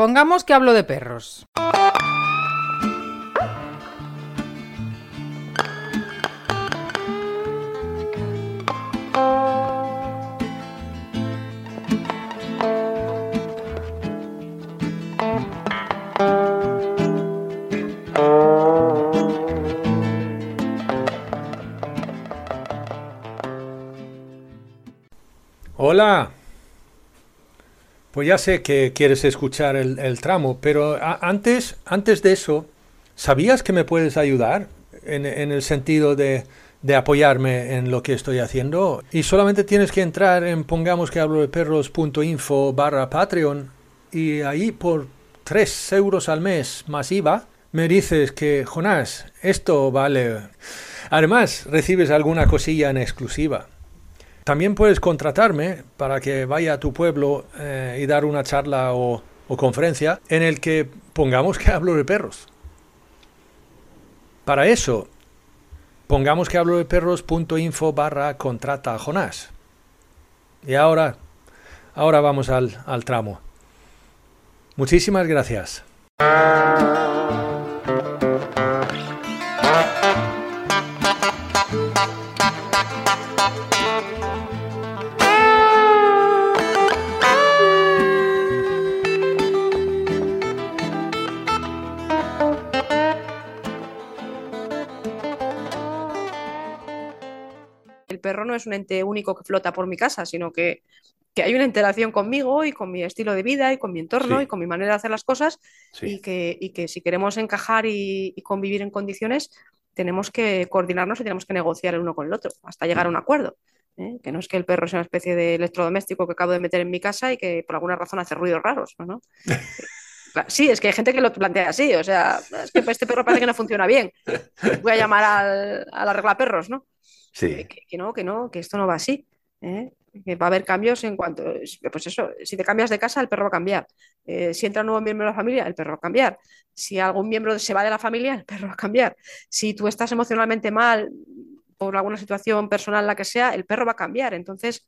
Pongamos que hablo de perros. Hola. Pues ya sé que quieres escuchar el, tramo, pero antes, antes de eso, ¿sabías que me puedes ayudar en, el sentido de, apoyarme en lo que estoy haciendo? Y solamente tienes que entrar en pongamos que hablo de perros.info barra Patreon y ahí por 3 euros al mes más IVA me dices que, Jonás, esto vale. Además, recibes alguna cosilla en exclusiva. También puedes contratarme para que vaya a tu pueblo eh, y dar una charla o, conferencia en el que pongamos que hablo de perros. Para eso, pongamos que hablo de perros.info barra contrata a Jonás. Y ahora, ahora vamos al, al tramo. Muchísimas gracias. Perro no es un ente único que flota por mi casa, sino que, hay una interacción conmigo y con mi estilo de vida y con mi entorno y con mi manera de hacer las cosas y, que, que, si queremos encajar y, convivir en condiciones, tenemos que coordinarnos y tenemos que negociar el uno con el otro hasta llegar a un acuerdo. ¿eh? Que no es que el perro sea una especie de electrodoméstico que acabo de meter en mi casa y que por alguna razón hace ruidos raros. ¿no? Sí, es que hay gente que lo plantea así, o sea, es que este perro parece que no funciona bien. Voy a llamar al, a la regla perros, ¿no? Sí. Que, no, que no, que esto no va así. ¿eh? Que va a haber cambios en cuanto, pues eso, si te cambias de casa, el perro va a cambiar. Eh, si entra un nuevo miembro de la familia, el perro va a cambiar. Si algún miembro se va de la familia, el perro va a cambiar. Si tú estás emocionalmente mal por alguna situación personal, la que sea, el perro va a cambiar. Entonces,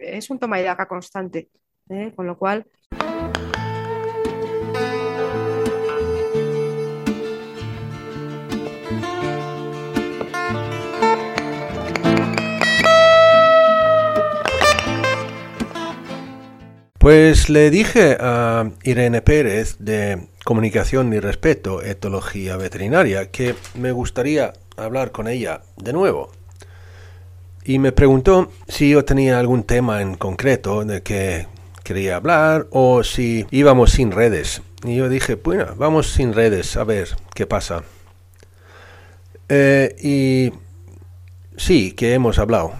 es un toma y daca constante. ¿eh? Con lo cual. Pues le dije a Irene Pérez de Comunicación y Respeto, Etología Veterinaria, que me gustaría hablar con ella de nuevo. Y me preguntó si yo tenía algún tema en concreto de que quería hablar o si íbamos sin redes. Y yo dije, bueno, vamos sin redes, a ver qué pasa. Eh, y sí, que hemos hablado.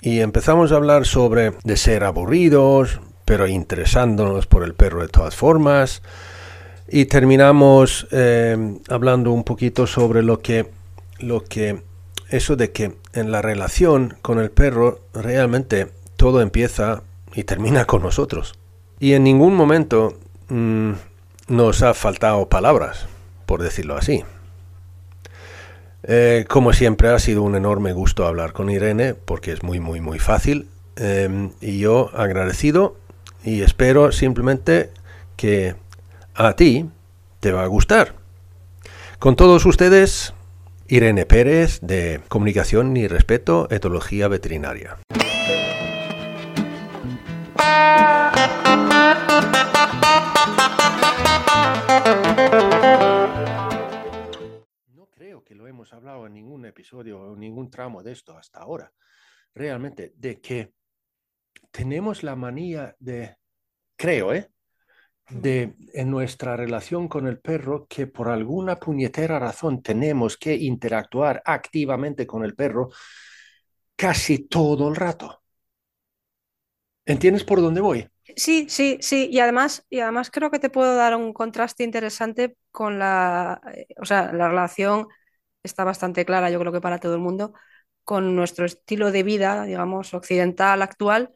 Y empezamos a hablar sobre de ser aburridos, pero interesándonos por el perro de todas formas. Y terminamos eh, hablando un poquito sobre lo que, lo que, eso de que en la relación con el perro realmente todo empieza y termina con nosotros. Y en ningún momento mm, nos ha faltado palabras, por decirlo así. Eh, como siempre ha sido un enorme gusto hablar con Irene porque es muy muy muy fácil eh, y yo agradecido y espero simplemente que a ti te va a gustar. Con todos ustedes, Irene Pérez de Comunicación y Respeto, Etología Veterinaria. No creo que lo hemos hablado en ningún episodio o ningún tramo de esto hasta ahora. Realmente, de que tenemos la manía de, creo, ¿eh? de en nuestra relación con el perro que por alguna puñetera razón tenemos que interactuar activamente con el perro casi todo el rato. ¿Entiendes por dónde voy? Sí, sí, sí. Y además, y además creo que te puedo dar un contraste interesante con la, eh, o sea, la relación está bastante clara, yo creo que para todo el mundo, con nuestro estilo de vida, digamos, occidental actual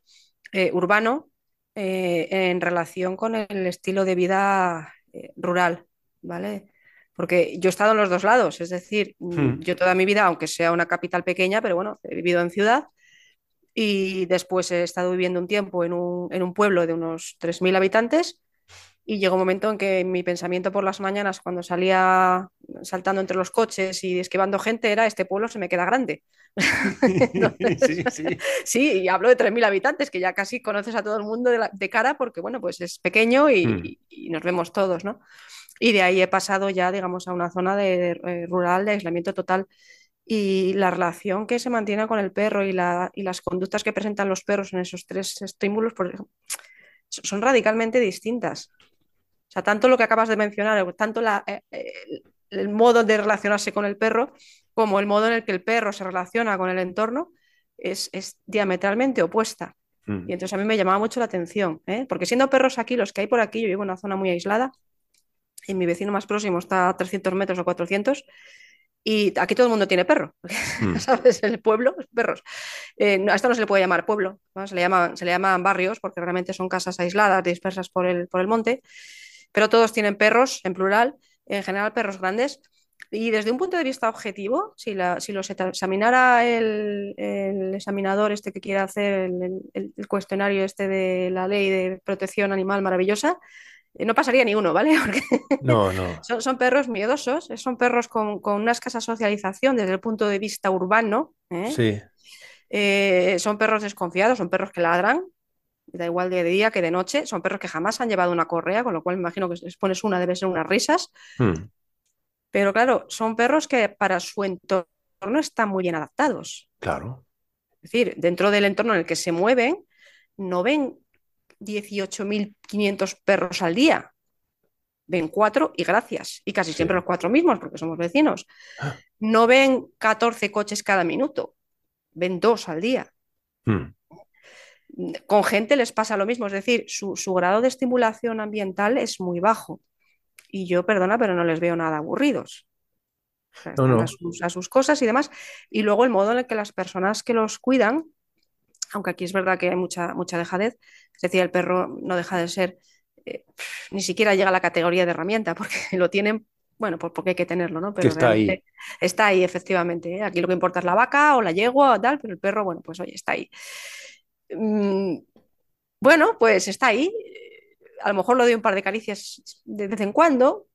eh, urbano eh, en relación con el estilo de vida eh, rural, ¿vale? Porque yo he estado en los dos lados, es decir, mm, hmm. yo toda mi vida, aunque sea una capital pequeña, pero bueno, he vivido en ciudad y después he estado viviendo un tiempo en un, pueblo de unos 3.000 habitantes Y llegó un momento en que mi pensamiento por las mañanas, cuando salía saltando entre los coches y esquivando gente, era este pueblo se me queda grande. sí, sí. sí, y hablo de 3.000 habitantes, que ya casi conoces a todo el mundo de, cara porque, bueno, pues es pequeño hmm. y, nos vemos todos, ¿no? Y de ahí he pasado ya, digamos, a una zona de, eh, rural de aislamiento total. Y la relación que se mantiene con el perro y, la, y las conductas que presentan los perros en esos tres estímulos son radicalmente distintas. O sea, tanto lo que acabas de mencionar, tanto eh, eh, el modo de relacionarse con el perro como el modo en el que el perro se relaciona con el entorno es, diametralmente opuesta. Mm. Y entonces a mí me llamaba mucho la atención, ¿eh? porque siendo perros aquí, los que hay por aquí, yo vivo en una zona muy aislada, y mi vecino más próximo está a 300 metros o 400, y aquí todo el mundo tiene perro, mm. ¿sabes? El pueblo, perros. a esto no se le puede llamar pueblo, se, le llaman, se le llaman barrios porque realmente son casas aisladas, dispersas por el, por el monte pero todos tienen perros en plural, en general perros grandes. Y desde un punto de vista objetivo, si, la, si los examinara el, examinador este que quiere hacer el, cuestionario este de la ley de protección animal maravillosa, eh, no pasaría ni uno, ¿vale? Porque no, no. Son, perros miedosos, eh, son perros con, una escasa socialización desde el punto de vista urbano. ¿eh? Sí. son perros desconfiados, son perros que ladran, da igual de día que de noche, son perros que jamás han llevado una correa, con lo cual me imagino que si les pones una debe ser unas risas. Hmm. Pero claro, son perros que para su entorno están muy bien adaptados. Claro. Es decir, dentro del entorno en el que se mueven, no ven 18.500 perros al día. Ven cuatro y gracias. Y casi siempre los cuatro mismos, porque somos vecinos. Ah. No ven 14 coches cada minuto. Ven dos al día. Hmm con gente les pasa lo mismo, es decir, su, grado de estimulación ambiental es muy bajo. Y yo, perdona, pero no les veo nada aburridos. A, sus, cosas y demás. Y luego el modo en el que las personas que los cuidan, aunque aquí es verdad que hay mucha, mucha dejadez, es decir, el perro no deja de ser, eh, ni siquiera llega a la categoría de herramienta, porque lo tienen bueno, pues porque hay que tenerlo, ¿no? Pero está ahí. Está ahí, efectivamente. ¿eh? Aquí lo que importa es la vaca o la yegua o tal, pero el perro, bueno, pues oye, está ahí. Mm, bueno, pues está ahí. A lo mejor lo doy un par de caricias de vez en cuando.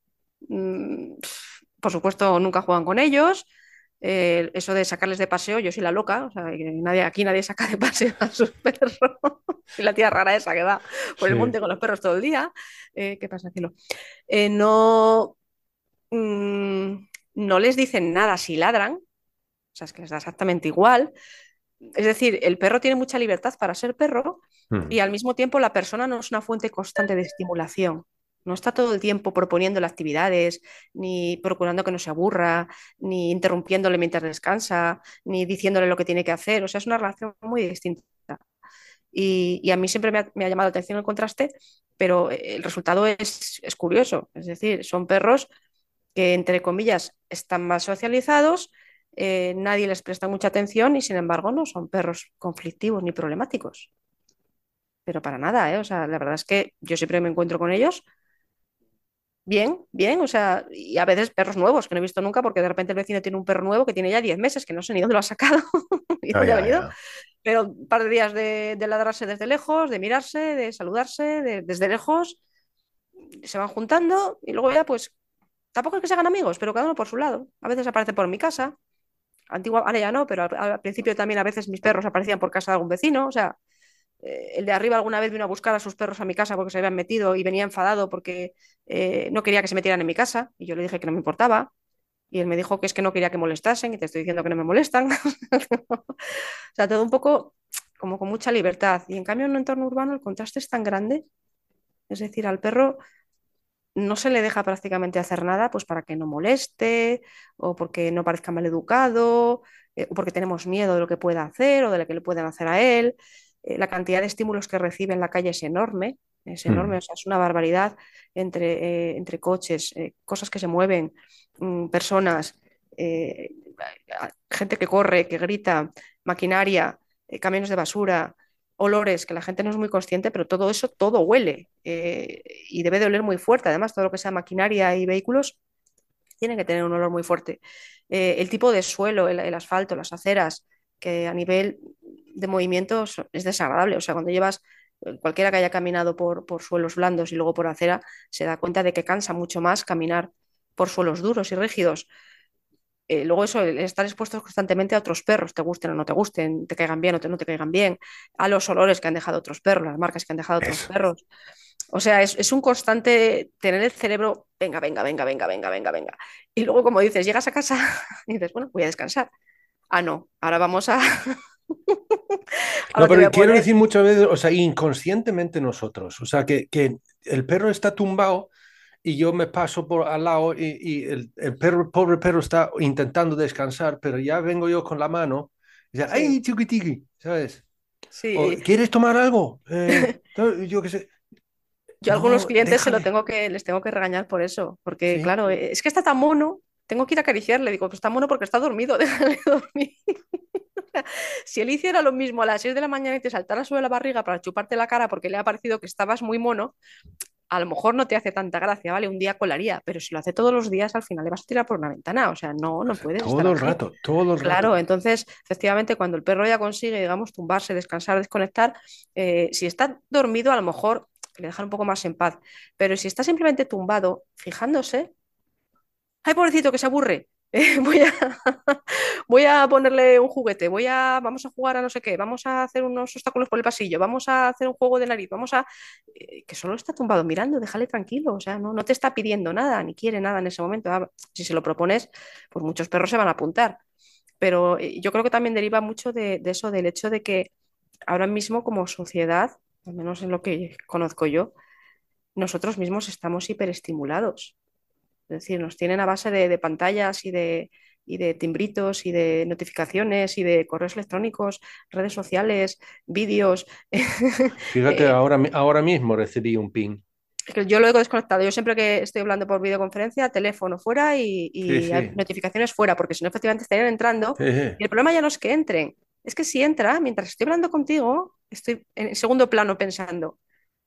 Mm, por supuesto, nunca juegan con ellos. Eh, eso de sacarles de paseo, yo soy la loca, o sea, nadie, aquí nadie saca de paseo a sus perros. la tía rara esa que va por el monte con los perros todo el día. Eh, ¿Qué pasa, cielo? Eh, no, mm, no les dicen nada si ladran, o sea, es que les da exactamente igual es decir, el perro tiene mucha libertad para ser perro hmm. y al mismo tiempo la persona no es una fuente constante de estimulación. No está todo el tiempo proponiéndole actividades, ni procurando que no se aburra, ni interrumpiéndole mientras descansa, ni diciéndole lo que tiene que hacer. O sea, es una relación muy distinta. Y, a mí siempre me ha, llamado la atención el contraste, pero el resultado es, es curioso. Es decir, son perros que, entre comillas, están más socializados, eh, nadie les presta mucha atención y sin embargo no son perros conflictivos ni problemáticos. Pero para nada, ¿eh? O sea, la verdad es que yo siempre me encuentro con ellos bien, bien, o sea, y a veces perros nuevos que no he visto nunca porque de repente el vecino tiene un perro nuevo que tiene ya 10 meses, que no sé ni dónde lo ha sacado y dónde ha venido, pero un par de días de, ladrarse desde lejos, de mirarse, de saludarse desde lejos, se van juntando y luego ya pues tampoco es que se hagan amigos, pero cada uno por su lado. A veces aparece por mi casa, Antigua, ahora ya no, pero al, principio también a veces mis perros aparecían por casa de algún vecino, o sea, eh, el de arriba alguna vez vino a buscar a sus perros a mi casa porque se habían metido y venía enfadado porque eh, no quería que se metieran en mi casa y yo le dije que no me importaba y él me dijo que es que no quería que molestasen y te estoy diciendo que no me molestan. o sea, todo un poco como con mucha libertad y en cambio en un entorno urbano el contraste es tan grande, es decir, al perro no se le deja prácticamente hacer nada pues para que no moleste o porque no parezca mal educado eh, o porque tenemos miedo de lo que pueda hacer o de lo que le pueden hacer a él. Eh, la cantidad de estímulos que recibe en la calle es enorme, es enorme, mm. o sea, es una barbaridad entre, eh, entre coches, cosas que se mueven, mm, personas, gente que corre, que grita, maquinaria, camiones de basura, olores que la gente no es muy consciente, pero todo eso, todo huele eh, y debe de oler muy fuerte. Además, todo lo que sea maquinaria y vehículos tiene que tener un olor muy fuerte. Eh, el tipo de suelo, el, asfalto, las aceras, que a nivel de movimiento es desagradable. O sea, cuando llevas cualquiera que haya caminado por, por suelos blandos y luego por acera se da cuenta de que cansa mucho más caminar por suelos duros y rígidos. Eh, luego eso, estar expuestos constantemente a otros perros, te gusten o no te gusten, te caigan bien o te, no te caigan bien, a los olores que han dejado otros perros, las marcas que han dejado otros perros. O sea, es, es, un constante tener el cerebro, venga, venga, venga, venga, venga, venga, venga. Y luego, como dices, llegas a casa y dices, bueno, voy a descansar. Ah, no, ahora vamos a... no, pero quiero decir muchas veces, o sea, inconscientemente nosotros, o sea, que, que el perro está tumbado y yo me paso por al lado y, el, el, perro, pobre perro está intentando descansar, pero ya vengo yo con la mano y dice, ¡ay, chiquitiqui! ¿Sabes? Sí. ¿Quieres tomar algo? Eh, yo qué sé. Yo a algunos clientes se lo tengo que, les tengo que regañar por eso, porque claro, es que está tan mono, tengo que ir a acariciarle, digo, pues está mono porque está dormido, déjale dormir. si él hiciera lo mismo a las 6 de la mañana y te saltara sobre la barriga para chuparte la cara porque le ha parecido que estabas muy mono, a lo mejor no te hace tanta gracia, ¿vale? Un día colaría, pero si lo hace todos los días, al final le vas a tirar por una ventana, o sea, no, no puedes. Todo el rato, todo el rato. Claro, entonces, efectivamente, cuando el perro ya consigue, digamos, tumbarse, descansar, desconectar, eh, si está dormido, a lo mejor le dejan un poco más en paz, pero si está simplemente tumbado, fijándose, ¡ay, pobrecito, que se aburre! voy, a, voy a ponerle un juguete, voy a, vamos a jugar a no sé qué, vamos a hacer unos obstáculos por el pasillo, vamos a hacer un juego de nariz, vamos a... Eh, que solo está tumbado mirando, déjale tranquilo, o sea, no, no te está pidiendo nada, ni quiere nada en ese momento. Ah, si se lo propones, pues muchos perros se van a apuntar. Pero eh, yo creo que también deriva mucho de, de eso, del hecho de que ahora mismo como sociedad, al menos en lo que conozco yo, nosotros mismos estamos hiperestimulados. Es decir, nos tienen a base de, pantallas y de, de timbritos y de notificaciones y de correos electrónicos, redes sociales, vídeos. Fíjate, eh, ahora, ahora mismo recibí un ping. Yo lo he desconectado. Yo siempre que estoy hablando por videoconferencia, teléfono fuera y, notificaciones fuera, porque si no, efectivamente estarían entrando. Y el problema ya no es que entren, es que si entra, mientras estoy hablando contigo, estoy en segundo plano pensando,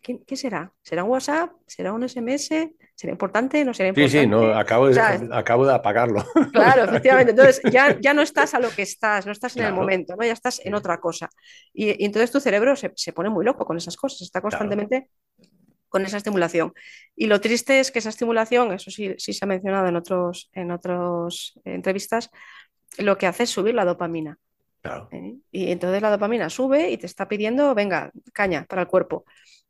¿qué, será? ¿Será un WhatsApp? ¿Será un SMS? ¿Será importante? ¿No será importante? Sí, sí, no, acabo, de, acabo de apagarlo. Claro, efectivamente. Entonces ya, ya no estás a lo que estás, no estás en el momento, ¿no? ya estás en otra cosa. Y, entonces tu cerebro se, se, pone muy loco con esas cosas, está constantemente con esa estimulación. Y lo triste es que esa estimulación, eso sí, sí se ha mencionado en otras en otros entrevistas, lo que hace es subir la dopamina. Claro. ¿Eh? Y entonces la dopamina sube y te está pidiendo, venga, caña para el cuerpo.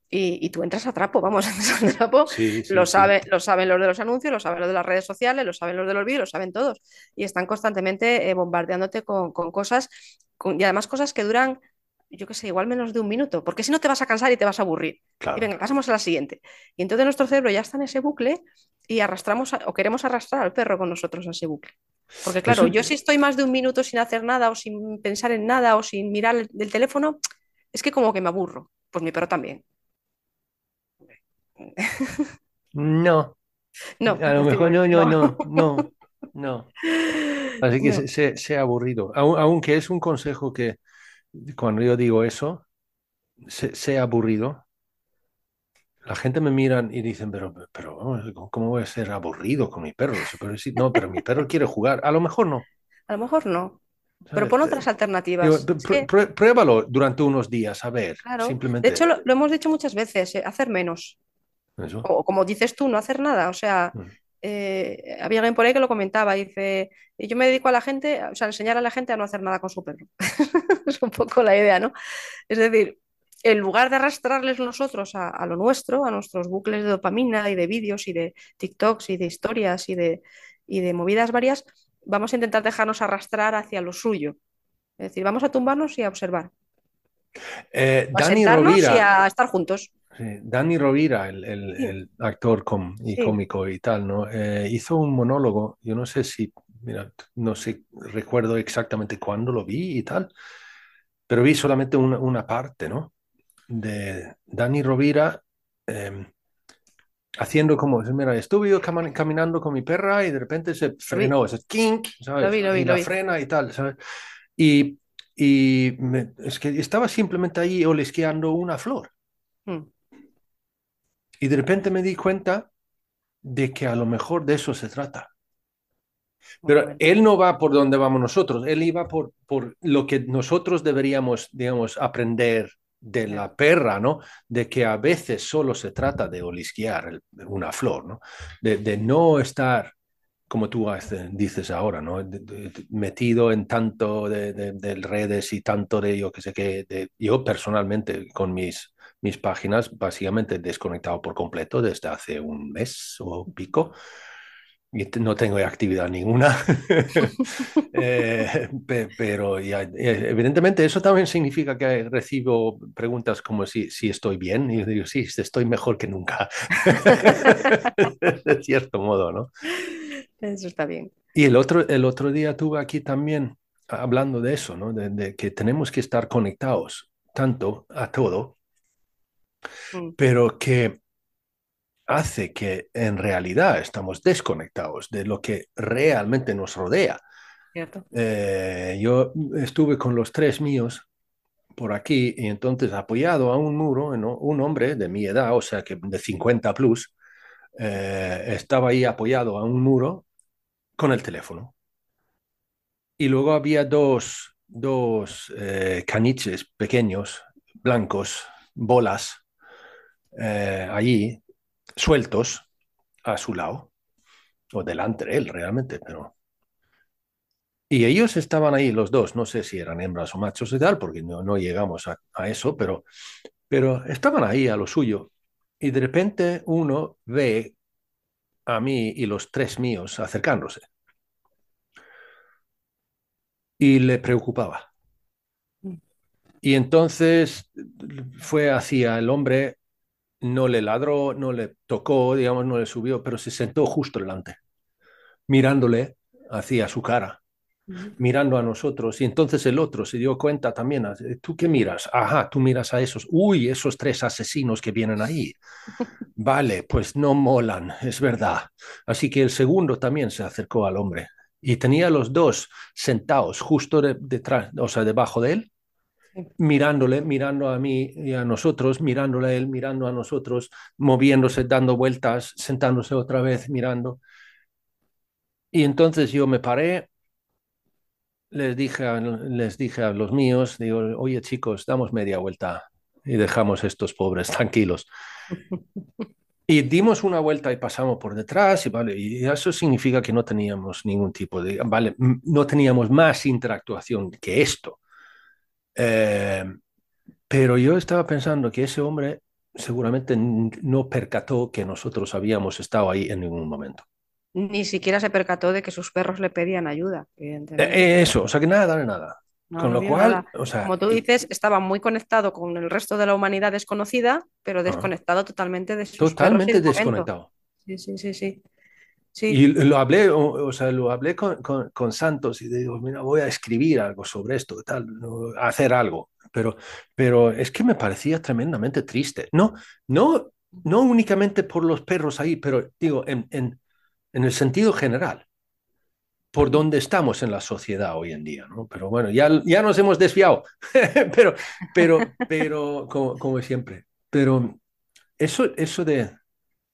Y, tú entras a trapo, vamos, a trapo. lo, sabe, lo saben los de los anuncios, lo saben los de las redes sociales, lo saben los de los vídeos, lo saben todos. Y están constantemente eh, bombardeándote con, cosas, y además cosas que duran, yo qué sé, igual menos de un minuto, porque si no te vas a cansar y te vas a aburrir. Y venga, pasamos a la siguiente. Y entonces nuestro cerebro ya está en ese bucle y arrastramos o queremos arrastrar al perro con nosotros a ese bucle. Porque claro, yo si estoy más de un minuto sin hacer nada o sin pensar en nada o sin mirar el teléfono, es que como que me aburro. Pues mi perro también. No. No. A lo mejor no, no, no, no, no. Así que se, se, ha aburrido. Aunque es un consejo que cuando yo digo eso, se, ha aburrido. La gente me mira y dicen, pero, pero ¿cómo voy a ser aburrido con mi perro? no, pero mi perro quiere jugar. A lo mejor no. A lo mejor no. Pero pon otras alternativas. Pruébalo durante unos días, a ver. Simplemente. De hecho, lo, hemos dicho muchas veces, eh, hacer menos. O como dices tú, no hacer nada. O sea, mm. eh, había alguien por ahí que lo comentaba. Dice, yo me dedico a la gente, o sea, a enseñar a la gente a no hacer nada con su perro. es un poco la idea, ¿no? Es decir, en lugar de arrastrarles nosotros a, lo nuestro, a nuestros bucles de dopamina y de vídeos y de TikToks y de historias y de, y de movidas varias, vamos a intentar dejarnos arrastrar hacia lo suyo. Es decir, vamos a tumbarnos y a observar. Eh, Dani Rovira, y a estar juntos. Dani Rovira, el, actor y cómico y tal, ¿no? Eh, hizo un monólogo, yo no sé si, mira, no sé, recuerdo exactamente cuándo lo vi y tal, pero vi solamente una, parte, ¿no? De Dani Rovira em, haciendo como, mira, estuve caminando con mi perra y de repente se frenó, ese kink, ¿sabes? y la frena y tal, ¿sabes? Y, y es que estaba simplemente ahí olesqueando una flor. Hmm. Y de repente me di cuenta de que a lo mejor de eso se trata. Pero él no va por donde vamos nosotros, él iba por, por lo que nosotros deberíamos, digamos, aprender de la perra, ¿no? De que a veces solo se trata de olisquear una flor, ¿no? De, no estar, como tú dices ahora, ¿no? metido en tanto de, redes y tanto de yo que sé que, yo personalmente con mis, mis páginas básicamente desconectado por completo desde hace un mes o pico no tengo actividad ninguna, eh, pero eh, evidentemente eso también significa que recibo preguntas como si, si estoy bien y digo, sí, estoy mejor que nunca, de cierto modo, ¿no? Eso está bien. Y el otro, el otro día tuve aquí también hablando de eso, ¿no? de, que tenemos que estar conectados tanto a todo, mm. pero que hace que en realidad estamos desconectados de lo que realmente nos rodea. Eh, yo estuve con los tres míos por aquí y entonces apoyado a un muro, un hombre de mi edad, o sea que de 50 plus, eh, estaba ahí apoyado a un muro con el teléfono. Y luego había dos, dos eh, caniches pequeños, blancos, bolas, allí sueltos a su lado, o delante de él realmente, pero... Y ellos estaban ahí los dos, no sé si eran hembras o machos y tal, porque no, no llegamos a, a eso, pero, pero estaban ahí a lo suyo. Y de repente uno ve a mí y los tres míos acercándose. Y le preocupaba. Mm. Y entonces fue hacia el hombre no le ladró, no le tocó, digamos, no le subió, pero se sentó justo delante, mirándole hacia su cara, mirando a nosotros. Y entonces el otro se dio cuenta también, ¿tú qué miras? Ajá, tú miras a esos, uy, esos tres asesinos que vienen ahí. Vale, pues no molan, es verdad. Así que el segundo también se acercó al hombre y tenía los dos sentados justo detrás, o sea, debajo de él mirándole, mirando a mí y a nosotros, mirándole a él, mirando a nosotros, moviéndose, dando vueltas, sentándose otra vez, mirando. Y entonces yo me paré, les dije a, les dije a los míos, digo, oye chicos, damos media vuelta y dejamos a estos pobres tranquilos. Y dimos una vuelta y pasamos por detrás y vale, y eso significa que no teníamos ningún tipo de, vale, no teníamos más interactuación que esto. Eh, pero yo estaba pensando que ese hombre seguramente no percató que nosotros habíamos estado ahí en ningún momento. Ni siquiera se percató de que sus perros le pedían ayuda. Eh, eso, o sea que nada, nada. Con lo cual, o sea, como tú dices, estaba muy conectado con el resto de la humanidad desconocida, pero desconectado totalmente de sus Totalmente desconectado. Sí, sí, sí, sí. Y lo hablé, o, sea, lo hablé con, con, Santos y digo, mira, voy a escribir algo sobre esto, tal, hacer algo. Pero, pero es que me parecía tremendamente triste. No, no, no únicamente por los perros ahí, pero digo, en, en, en el sentido general, por dónde estamos en la sociedad hoy en día, ¿no? Pero bueno, ya, ya nos hemos desviado, pero, pero, pero, como, como siempre. Pero eso, eso de,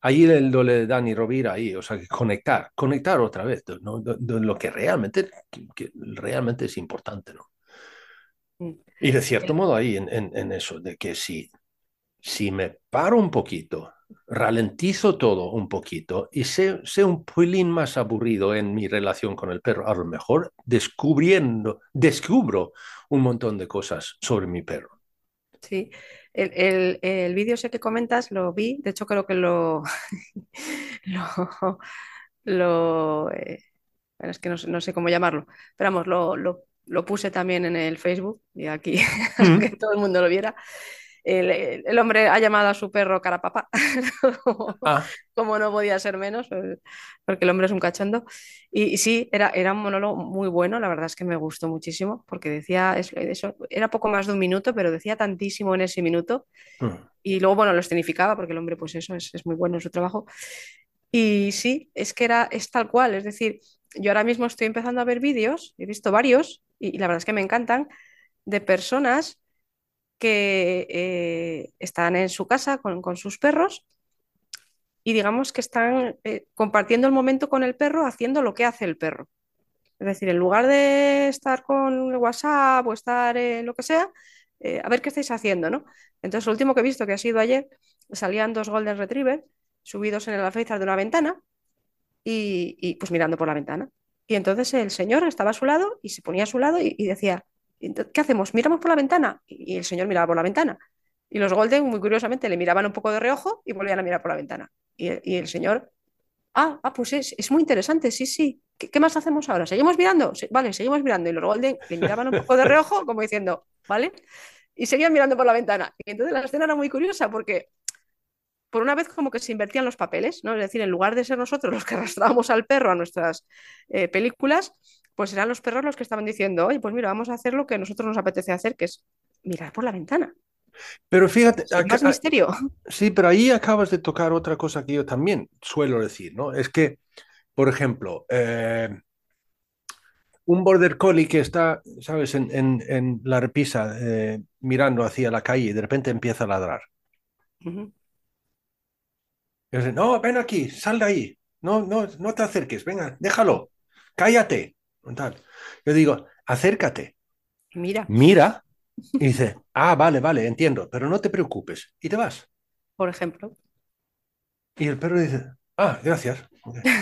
ahí el doble de Dani Rovira ahí, o sea, conectar, conectar otra vez, ¿no? De, lo que realmente, que realmente es importante, ¿no? Mm. Y de cierto modo ahí en, en, eso, de que si, si me paro un poquito, ralentizo todo un poquito y sé, sé un pelín más aburrido en mi relación con el perro, a lo mejor descubriendo, descubro un montón de cosas sobre mi perro. Sí, el, el, vídeo ese que comentas lo vi, de hecho creo que lo... lo, eh, es que no, sé cómo llamarlo, pero vamos, lo, lo, puse también en el Facebook y aquí, mm. que todo el mundo lo viera el, hombre ha llamado a su perro carapapa, ah. como no podía ser menos, pues, porque el hombre es un cachondo. Y, sí, era, era un monólogo muy bueno, la verdad es que me gustó muchísimo, porque decía, eso, era poco más de un minuto, pero decía tantísimo en ese minuto. Mm. Y luego, bueno, lo escenificaba, porque el hombre, pues eso, es, es muy bueno en su trabajo. Y sí, es que era, es tal cual, es decir, yo ahora mismo estoy empezando a ver vídeos, he visto varios, y la verdad es que me encantan, de personas que eh, están en su casa con, sus perros y digamos que están eh, compartiendo el momento con el perro haciendo lo que hace el perro. Es decir, en lugar de estar con WhatsApp o estar en lo que sea, eh, a ver qué estáis haciendo, ¿no? Entonces, lo último que he visto que ha sido ayer, salían dos Golden Retriever subidos en el alféizar de una ventana y, pues mirando por la ventana. Y entonces el señor estaba a su lado y se ponía a su lado y, decía, ¿qué hacemos? ¿Miramos por la ventana? Y, el señor miraba por la ventana. Y los Golden, muy curiosamente, le miraban un poco de reojo y volvían a mirar por la ventana. Y, el señor, ah, ah pues es, es, muy interesante, sí, sí. ¿Qué, más hacemos ahora? ¿Seguimos mirando? vale, seguimos mirando. Y los Golden le miraban un poco de reojo, como diciendo, ¿vale? Y seguían mirando por la ventana. Y entonces la escena era muy curiosa porque por una vez como que se invertían los papeles, ¿no? Es decir, en lugar de ser nosotros los que arrastrábamos al perro a nuestras eh, películas, pues eran los perros los que estaban diciendo, oye, pues mira, vamos a hacer lo que a nosotros nos apetece hacer, que es mirar por la ventana. Pero fíjate, más misterio. Sí, pero ahí acabas de tocar otra cosa que yo también suelo decir, ¿no? Es que, por ejemplo, eh, un border collie que está, ¿sabes?, en, la repisa eh, mirando hacia la calle y de repente empieza a ladrar no, ven aquí, sal de ahí, no, no, no te acerques, venga, déjalo, cállate. Yo digo, acércate. Mira. Mira. Y dice, ah, vale, vale, entiendo, pero no te preocupes. Y te vas. Por ejemplo. Y el perro dice, ah, gracias.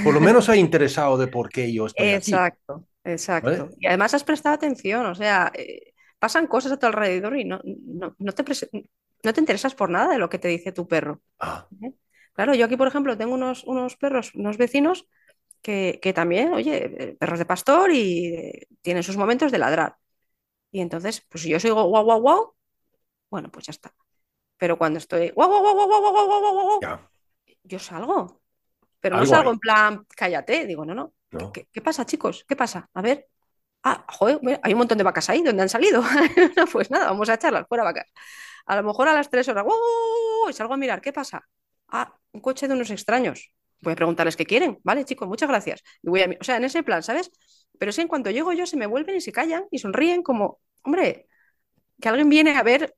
Por lo menos ha interesado de por qué yo estoy exacto, aquí. Exacto, exacto. Y además has prestado atención, o sea, eh, pasan cosas a tu alrededor y no, no, no, te no te interesas por nada de lo que te dice tu perro. Ah. ¿Eh? Claro, yo aquí, por ejemplo, tengo unos, unos perros, unos vecinos que, también, oye, eh, perros de pastor y eh, tienen sus momentos de ladrar. Y entonces, pues si yo soy guau, guau, guau, bueno, pues ya está. Pero cuando estoy guau, guau, guau, guau, guau, guau, guau, guau, guau, yo salgo. Pero no salgo en plan, cállate. Digo, no, no. ¿Qué, pasa, chicos? ¿Qué pasa? A ver. Ah, joder, hay un montón de vacas ahí. ¿Dónde han salido? pues nada, vamos a echarlas fuera vacas. A lo mejor a las tres horas, ¡guau! y salgo a mirar, ¿qué pasa? ah, un coche de unos extraños. Voy a preguntarles qué quieren, ¿vale, chicos? Muchas gracias. Y voy a, o sea, en ese plan, ¿sabes? Pero si en cuanto llego yo se me vuelven y se callan y sonríen como, hombre, que alguien viene a ver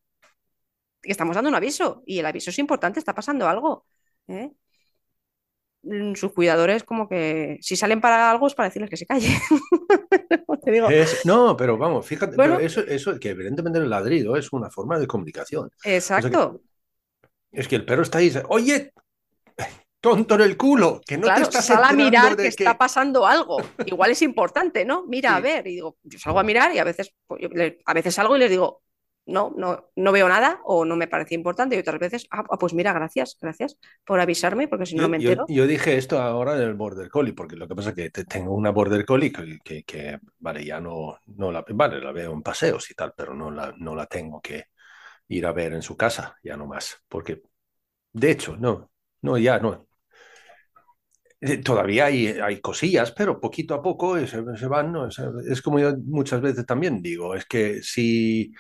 que estamos dando un aviso y el aviso es importante, está pasando algo. ¿eh? Mm, sus cuidadores como que si salen para algo es para decirles que se callen. no, pero vamos, fíjate, eso, eso que evidentemente el ladrido es una forma de comunicación. Exacto. Es que el perro está ahí oye, tonto en el culo, que no te estás sal a mirar que, está pasando algo. Igual es importante, ¿no? Mira, a ver. Y digo, yo salgo a mirar y a veces, pues, a veces salgo y les digo, no, no, no veo nada o no me parece importante. Y otras veces, ah, ah pues mira, gracias, gracias por avisarme, porque si no, me entero. Yo, dije esto ahora del Border Collie, porque lo que pasa es que tengo una Border Collie que, que, vale, ya no, no la, vale, la veo en paseos y tal, pero no la, no la tengo que, ir a ver en su casa, ya no más, porque de hecho, no, no, ya no. Eh, todavía hay, hay cosillas, pero poquito a poco se, van, ¿no? es, como yo muchas veces también digo, es que si,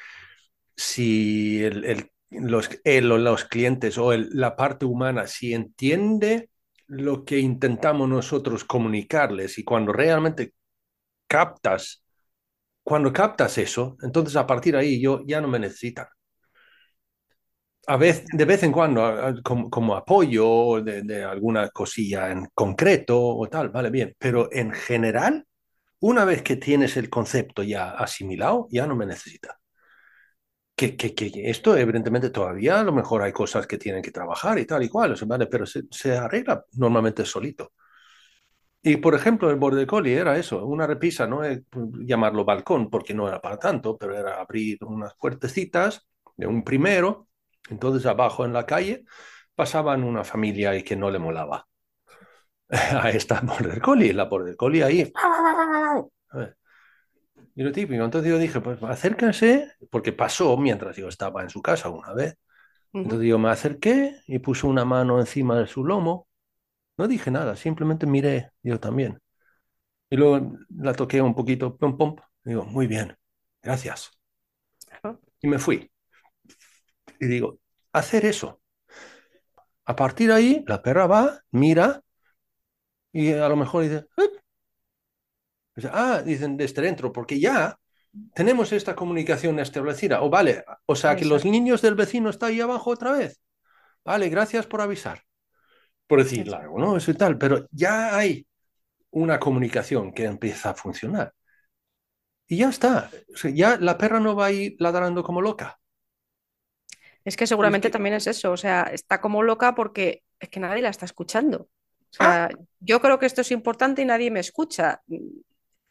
si el, los, él o los clientes o la parte humana, si entiende lo que intentamos nosotros comunicarles y cuando realmente captas, cuando captas eso, entonces a partir de ahí yo ya no me necesitan a vez, de vez en cuando, como, apoyo de, alguna cosilla en concreto o tal, vale, bien, pero en general, una vez que tienes el concepto ya asimilado, ya no me necesita. Que, que, esto evidentemente todavía a lo mejor hay cosas que tienen que trabajar y tal y cual, ¿vale? pero se, se arregla normalmente solito. Y por ejemplo, el border collie era eso, una repisa, no llamarlo balcón porque no era para tanto, pero era abrir unas puertecitas de un primero entonces abajo en la calle pasaban una familia y que no le molaba a esta border collie, la border collie ahí. Y lo típico, entonces yo dije, pues acérquense, porque pasó mientras yo estaba en su casa una vez. Entonces yo me acerqué y puse una mano encima de su lomo. No dije nada, simplemente miré yo también. Y luego la toqué un poquito, pum, pum. Digo, muy bien, gracias. Y me fui y digo, hacer eso. A partir de ahí, la perra va, mira y a lo mejor dice, ah, dicen desde dentro, porque ya tenemos esta comunicación establecida. O vale, o sea que los niños del vecino están ahí abajo otra vez. Vale, gracias por avisar. Por decir algo, ¿no? Eso y tal, pero ya hay una comunicación que empieza a funcionar. Y ya está. ya la perra no va a ir ladrando como loca Es que seguramente también es eso, o sea, está como loca porque es que nadie la está escuchando. O sea, yo creo que esto es importante y nadie me escucha.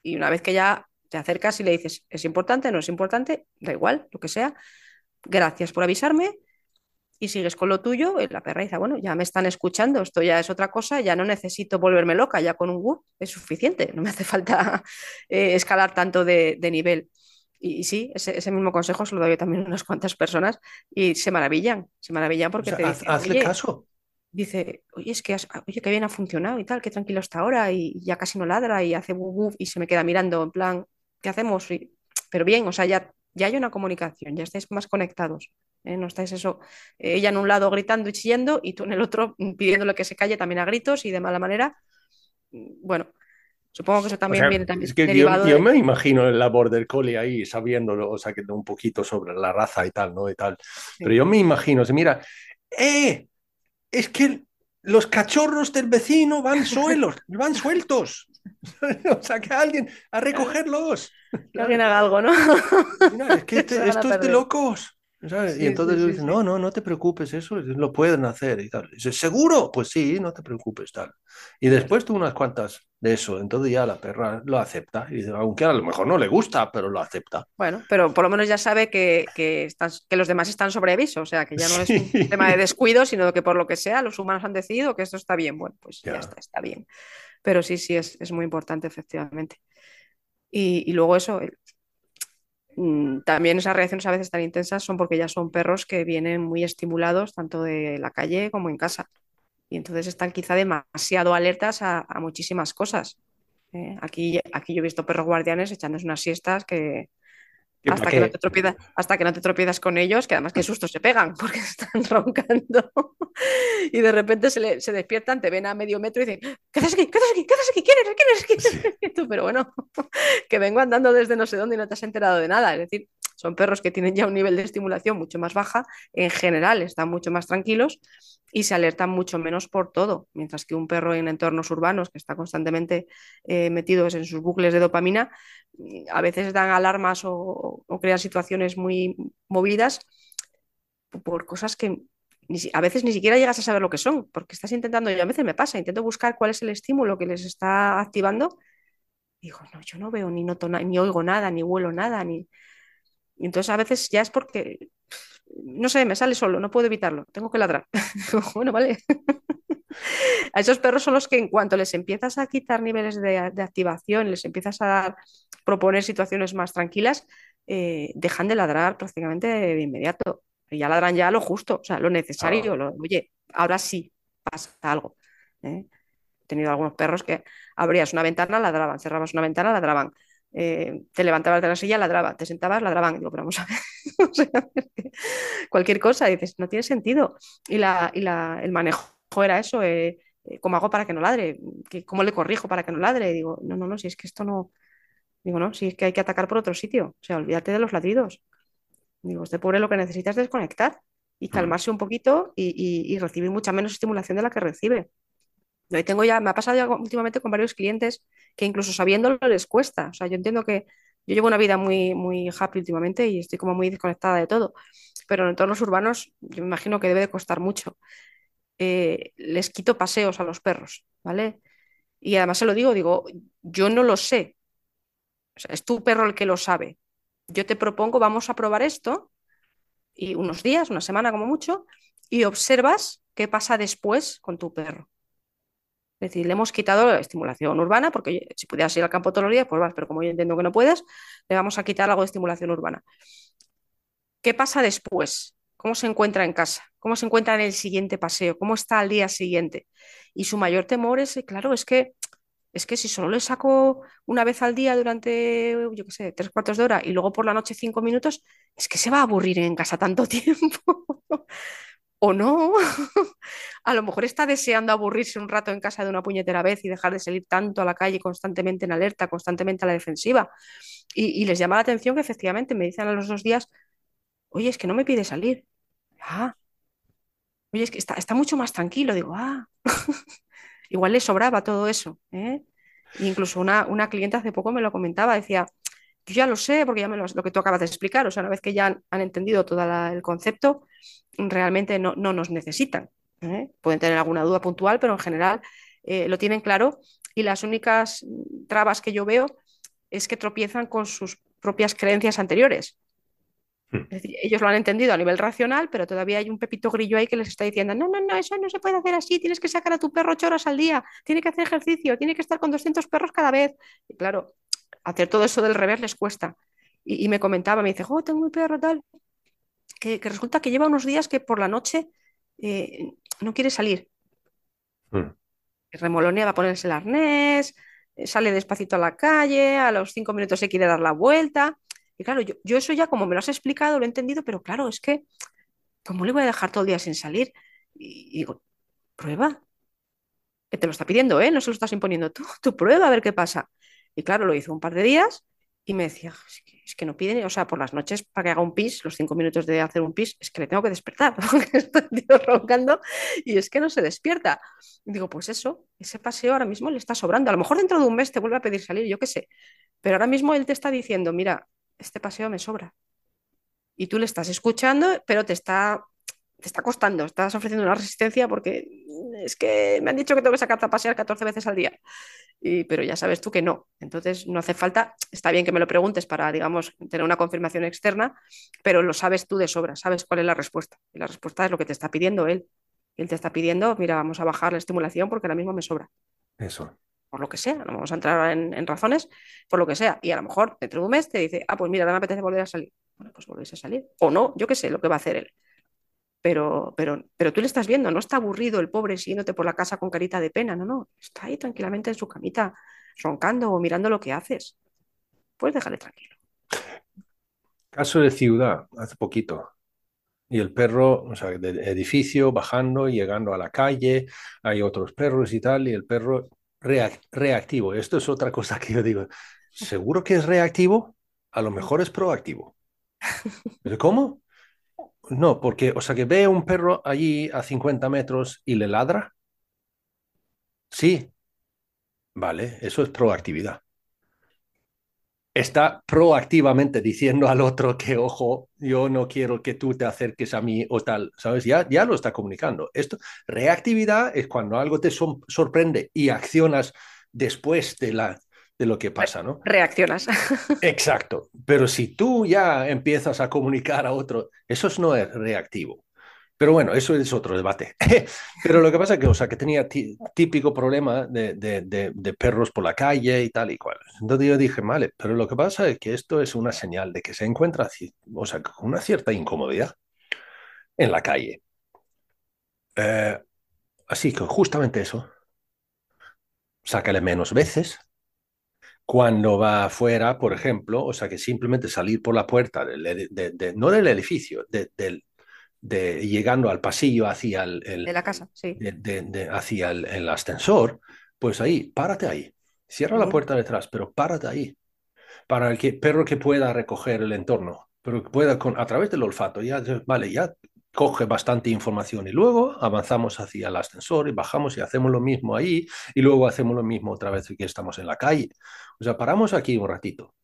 Y una vez que ya te acercas y le dices, es importante, no es importante, da igual, lo que sea, gracias por avisarme. Y sigues con lo tuyo, y la perra dice, bueno, ya me están escuchando, esto ya es otra cosa, ya no necesito volverme loca, ya con un whoop es suficiente, no me hace falta eh, escalar tanto de, nivel. Y, sí, ese, mismo consejo se lo doy también a unas cuantas personas y se maravillan, se maravillan porque te dicen, hazle caso. Dice, oye, es que oye, qué bien ha funcionado y tal, qué tranquilo está ahora y ya casi no ladra y hace whoop y se me queda mirando en plan, ¿qué hacemos? pero bien, o sea, ya, ya hay una comunicación, ya estáis más conectados. ¿eh? No estáis eso, ella en un lado gritando y chillando y tú en el otro pidiéndole que se calle también a gritos y de mala manera. Mm, bueno, supongo que eso también viene también es que derivado yo, me imagino el labor del Collie ahí sabiéndolo, o sea, que un poquito sobre la raza y tal, ¿no? Y tal. Pero yo me imagino, mira, ¡eh! Es que los cachorros del vecino van suelos, van sueltos. o sea, que alguien a recogerlos. Que alguien haga algo, ¿no? es que este, esto es de locos y entonces dicen, no, no, no te preocupes, eso lo pueden hacer y tal. dice, ¿seguro? Pues sí, no te preocupes, tal. Y después tú unas cuantas de eso, entonces ya la perra lo acepta. Y dice, aunque a lo mejor no le gusta, pero lo acepta. Bueno, pero por lo menos ya sabe que, que, que los demás están sobre aviso, o sea, que ya no es un tema de descuido, sino que por lo que sea, los humanos han decidido que esto está bien. Bueno, pues ya, está, está bien. Pero sí, sí, es, es muy importante, efectivamente. Y, y, luego eso, también esas reacciones a veces tan intensas son porque ya son perros que vienen muy estimulados tanto de la calle como en casa. Y entonces están quizá demasiado alertas a, muchísimas cosas. ¿eh? Aquí, aquí yo he visto perros guardianes echándose unas siestas que, hasta que, no te tropiezas, hasta que no te tropiezas con ellos, que además qué susto se pegan porque están roncando y de repente se, se, despiertan, te ven a medio metro y dicen, ¿qué haces aquí? ¿qué haces aquí? ¿qué haces aquí? ¿quién eres? ¿quién eres? Pero bueno, que vengo andando desde no sé dónde y no te has enterado de nada. Es decir, son perros que tienen ya un nivel de estimulación mucho más baja, en general están mucho más tranquilos y se alertan mucho menos por todo, mientras que un perro en entornos urbanos que está constantemente eh, metido en sus bucles de dopamina, mm, a veces dan alarmas o, crean situaciones muy movidas por cosas que a veces ni siquiera llegas a saber lo que son, porque estás intentando, y a veces me pasa, intento buscar cuál es el estímulo que les está activando. digo, no, yo no veo ni noto ni oigo nada, ni huelo nada, ni y entonces a veces ya es porque, no sé, me sale solo, no puedo evitarlo, tengo que ladrar. bueno, vale. a esos perros son los que en cuanto les empiezas a quitar niveles de, activación, les empiezas a dar, proponer situaciones más tranquilas, eh, dejan de ladrar prácticamente de inmediato. Y ya ladran ya lo justo, o sea, lo necesario. Lo, oye, ahora sí pasa algo. ¿eh? He tenido algunos perros que abrías una ventana, ladraban, cerrabas una ventana, ladraban eh, te levantabas de la silla, ladraba, te sentabas, ladraban. Digo, pero vamos a ver. cualquier cosa, dices, no tiene sentido. Y, la, y la, el manejo era eso, eh, eh, ¿cómo hago para que no ladre? ¿Cómo le corrijo para que no ladre? digo, no, no, no, si es que esto no. Digo, no, si es que hay que atacar por otro sitio. O sea, olvídate de los ladridos. Digo, este pobre lo que necesita es desconectar y calmarse un poquito y, y recibir mucha menos estimulación de la que recibe. Y tengo ya, me ha pasado ya últimamente con varios clientes que incluso sabiéndolo les cuesta. O sea, yo entiendo que yo llevo una vida muy, muy happy últimamente y estoy como muy desconectada de todo, pero en entornos urbanos yo me imagino que debe de costar mucho. Eh, les quito paseos a los perros, ¿vale? Y además se lo digo, digo, yo no lo sé. O sea, es tu perro el que lo sabe. Yo te propongo, vamos a probar esto y unos días, una semana como mucho, y observas qué pasa después con tu perro. Es decir, le hemos quitado la estimulación urbana, porque si pudieras ir al campo todos los días, pues vas, pero como yo entiendo que no puedes, le vamos a quitar algo de estimulación urbana. ¿Qué pasa después? ¿Cómo se encuentra en casa? ¿Cómo se encuentra en el siguiente paseo? ¿Cómo está al día siguiente? Y su mayor temor es, claro, es que es que si solo le saco una vez al día durante, yo qué sé, tres cuartos de hora y luego por la noche cinco minutos, es que se va a aburrir en casa tanto tiempo o no. a lo mejor está deseando aburrirse un rato en casa de una puñetera vez y dejar de salir tanto a la calle constantemente en alerta, constantemente a la defensiva. Y, les llama la atención que efectivamente me dicen a los dos días, oye, es que no me pide salir. Ah, oye, es que está, mucho más tranquilo. Digo, ah, igual le sobraba todo eso. ¿eh? incluso una, una clienta hace poco me lo comentaba, decía, yo ya lo sé, porque ya me lo, lo que tú acabas de explicar, o sea, una vez que ya han, entendido todo el concepto, realmente no, no nos necesitan. ¿eh? Pueden tener alguna duda puntual, pero en general eh, lo tienen claro y las únicas trabas que yo veo es que tropiezan con sus propias creencias anteriores. Hmm. Es decir, ellos lo han entendido a nivel racional, pero todavía hay un pepito grillo ahí que les está diciendo, no, no, no, eso no se puede hacer así, tienes que sacar a tu perro ocho horas al día, tiene que hacer ejercicio, tiene que estar con 200 perros cada vez. Y claro, hacer todo eso del revés les cuesta. Y, me comentaba, me dice, oh, tengo mi perro tal, que, resulta que lleva unos días que por la noche eh, no quiere salir. Hmm. Remolonea, va a ponerse el arnés, eh, sale despacito a la calle, a los cinco minutos se quiere dar la vuelta. Y claro, yo, yo, eso ya como me lo has explicado, lo he entendido, pero claro, es que, ¿cómo le voy a dejar todo el día sin salir? Y, digo, prueba. Que te lo está pidiendo, ¿eh? No se lo estás imponiendo tú, tú prueba a ver qué pasa. Y claro, lo hizo un par de días y me decía, es que, no piden, o sea, por las noches para que haga un pis, los cinco minutos de hacer un pis, es que le tengo que despertar, porque está roncando y es que no se despierta. Y digo, pues eso, ese paseo ahora mismo le está sobrando. A lo mejor dentro de un mes te vuelve a pedir salir, yo qué sé. Pero ahora mismo él te está diciendo, mira, este paseo me sobra. Y tú le estás escuchando, pero te está, te está costando, estás ofreciendo una resistencia porque es que me han dicho que tengo que sacarte a pasear 14 veces al día pero ya sabes tú que no. Entonces no hace falta, está bien que me lo preguntes para, digamos, tener una confirmación externa, pero lo sabes tú de sobra, sabes cuál es la respuesta. Y la respuesta es lo que te está pidiendo él. él te está pidiendo, mira, vamos a bajar la estimulación porque ahora mismo me sobra. Eso. Por lo que sea, no vamos a entrar en, en razones, por lo que sea. Y a lo mejor dentro de un mes te dice, ah, pues mira, ahora me apetece volver a salir. Bueno, pues volvéis a salir. O no, yo qué sé lo que va a hacer él pero, pero, pero tú le estás viendo, no está aburrido el pobre siguiéndote por la casa con carita de pena, no, no, está ahí tranquilamente en su camita, roncando o mirando lo que haces. Puedes dejarle tranquilo. Caso de ciudad, hace poquito. Y el perro, o sea, del edificio, bajando, llegando a la calle, hay otros perros y tal, y el perro reactivo. Esto es otra cosa que yo digo. ¿Seguro que es reactivo? A lo mejor es proactivo. ¿Pero cómo? No, porque, o sea, que ve un perro allí a 50 metros y le ladra. Sí. Vale, eso es proactividad. Está proactivamente diciendo al otro que, ojo, yo no quiero que tú te acerques a mí o tal, ¿sabes? Ya, ya lo está comunicando. Esto, reactividad es cuando algo te sorprende y accionas después de la de lo que pasa, ¿no? Reaccionas. Exacto. Pero si tú ya empiezas a comunicar a otro, eso no es reactivo. Pero bueno, eso es otro debate. Pero lo que pasa es que, o sea, que tenía típico problema de, de, perros por la calle y tal y cual. Entonces yo dije, vale, pero lo que pasa es que esto es una señal de que se encuentra, o sea, con una cierta incomodidad en la calle. Eh, así que justamente eso. Sácale menos veces, cuando va afuera, por ejemplo, o sea, que simplemente salir por la puerta, de, no del edificio, de, llegando al pasillo hacia el, de la casa, sí. hacia el, ascensor, pues ahí, párate ahí. Cierra la puerta detrás, pero párate ahí. Para el que, perro que pueda recoger el entorno, pero que pueda con, a través del olfato, ya, vale, ya coge bastante información y luego avanzamos hacia el ascensor y bajamos y hacemos lo mismo ahí y luego hacemos lo mismo otra vez que estamos en la calle. O sea, paramos aquí un ratito.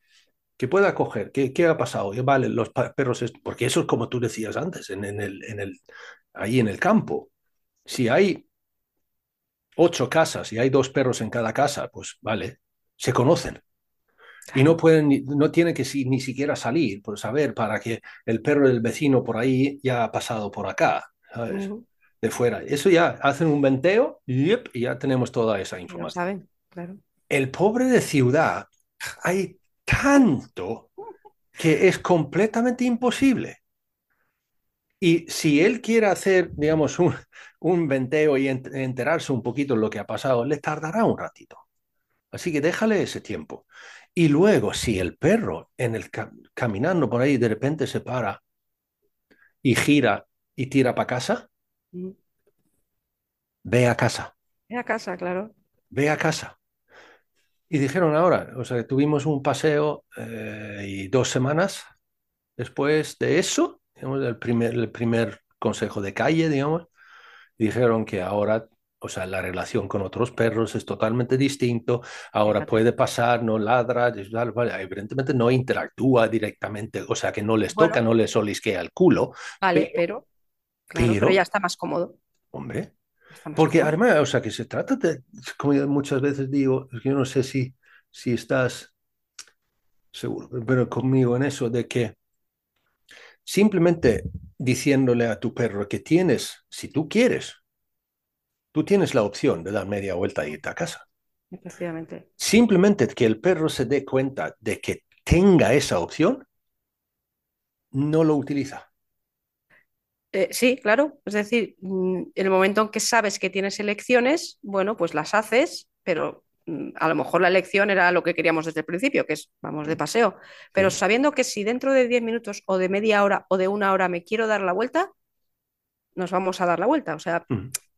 Que pueda coger, ¿qué, qué ha pasado? Vale, los perros, porque eso es como tú decías antes, en, el, en el, ahí en el campo. Si hay ocho casas y hay dos perros en cada casa, pues vale, se conocen. Y no pueden, no tienen que ni siquiera salir por saber para que el perro del vecino por ahí ya ha pasado por acá, ¿sabes? De fuera. Eso ya hacen un venteo y ya tenemos toda esa información. saben, claro. El pobre de ciudad, hay tanto que es completamente imposible. Y si él quiere hacer, digamos, un, un venteo y enterarse un poquito de lo que ha pasado, le tardará un ratito. Así que déjale ese tiempo. Y luego, si el perro en el caminando por ahí de repente se para y gira y tira para casa, mm. ve a casa. Ve a casa, claro. Ve a casa. Y dijeron ahora, o sea, tuvimos un paseo eh, y dos semanas después de eso, digamos, el primer, el primer consejo de calle, digamos, dijeron que ahora O sea, la relación con otros perros es totalmente distinto. Ahora puede pasar, no ladra, evidentemente no interactúa directamente, o sea, que no les toca, no les olisquea el culo. Vale, pero, pero, ya está más cómodo. Hombre, porque además, o sea, que se trata de, como muchas veces digo, yo no sé si, si estás seguro, pero conmigo en eso, de que simplemente diciéndole a tu perro que tienes, si tú quieres, tú tienes la opción de dar media vuelta y irte a casa. Efectivamente. Simplemente que el perro se dé cuenta de que tenga esa opción, no lo utiliza. Eh, sí, claro. Es decir, mm, en el momento en que sabes que tienes elecciones, bueno, pues las haces, pero mm, a lo mejor la elección era lo que queríamos desde el principio, que es vamos de paseo. Pero sabiendo que si dentro de 10 minutos o de media hora o de una hora me quiero dar la vuelta, nos vamos a dar la vuelta. O sea,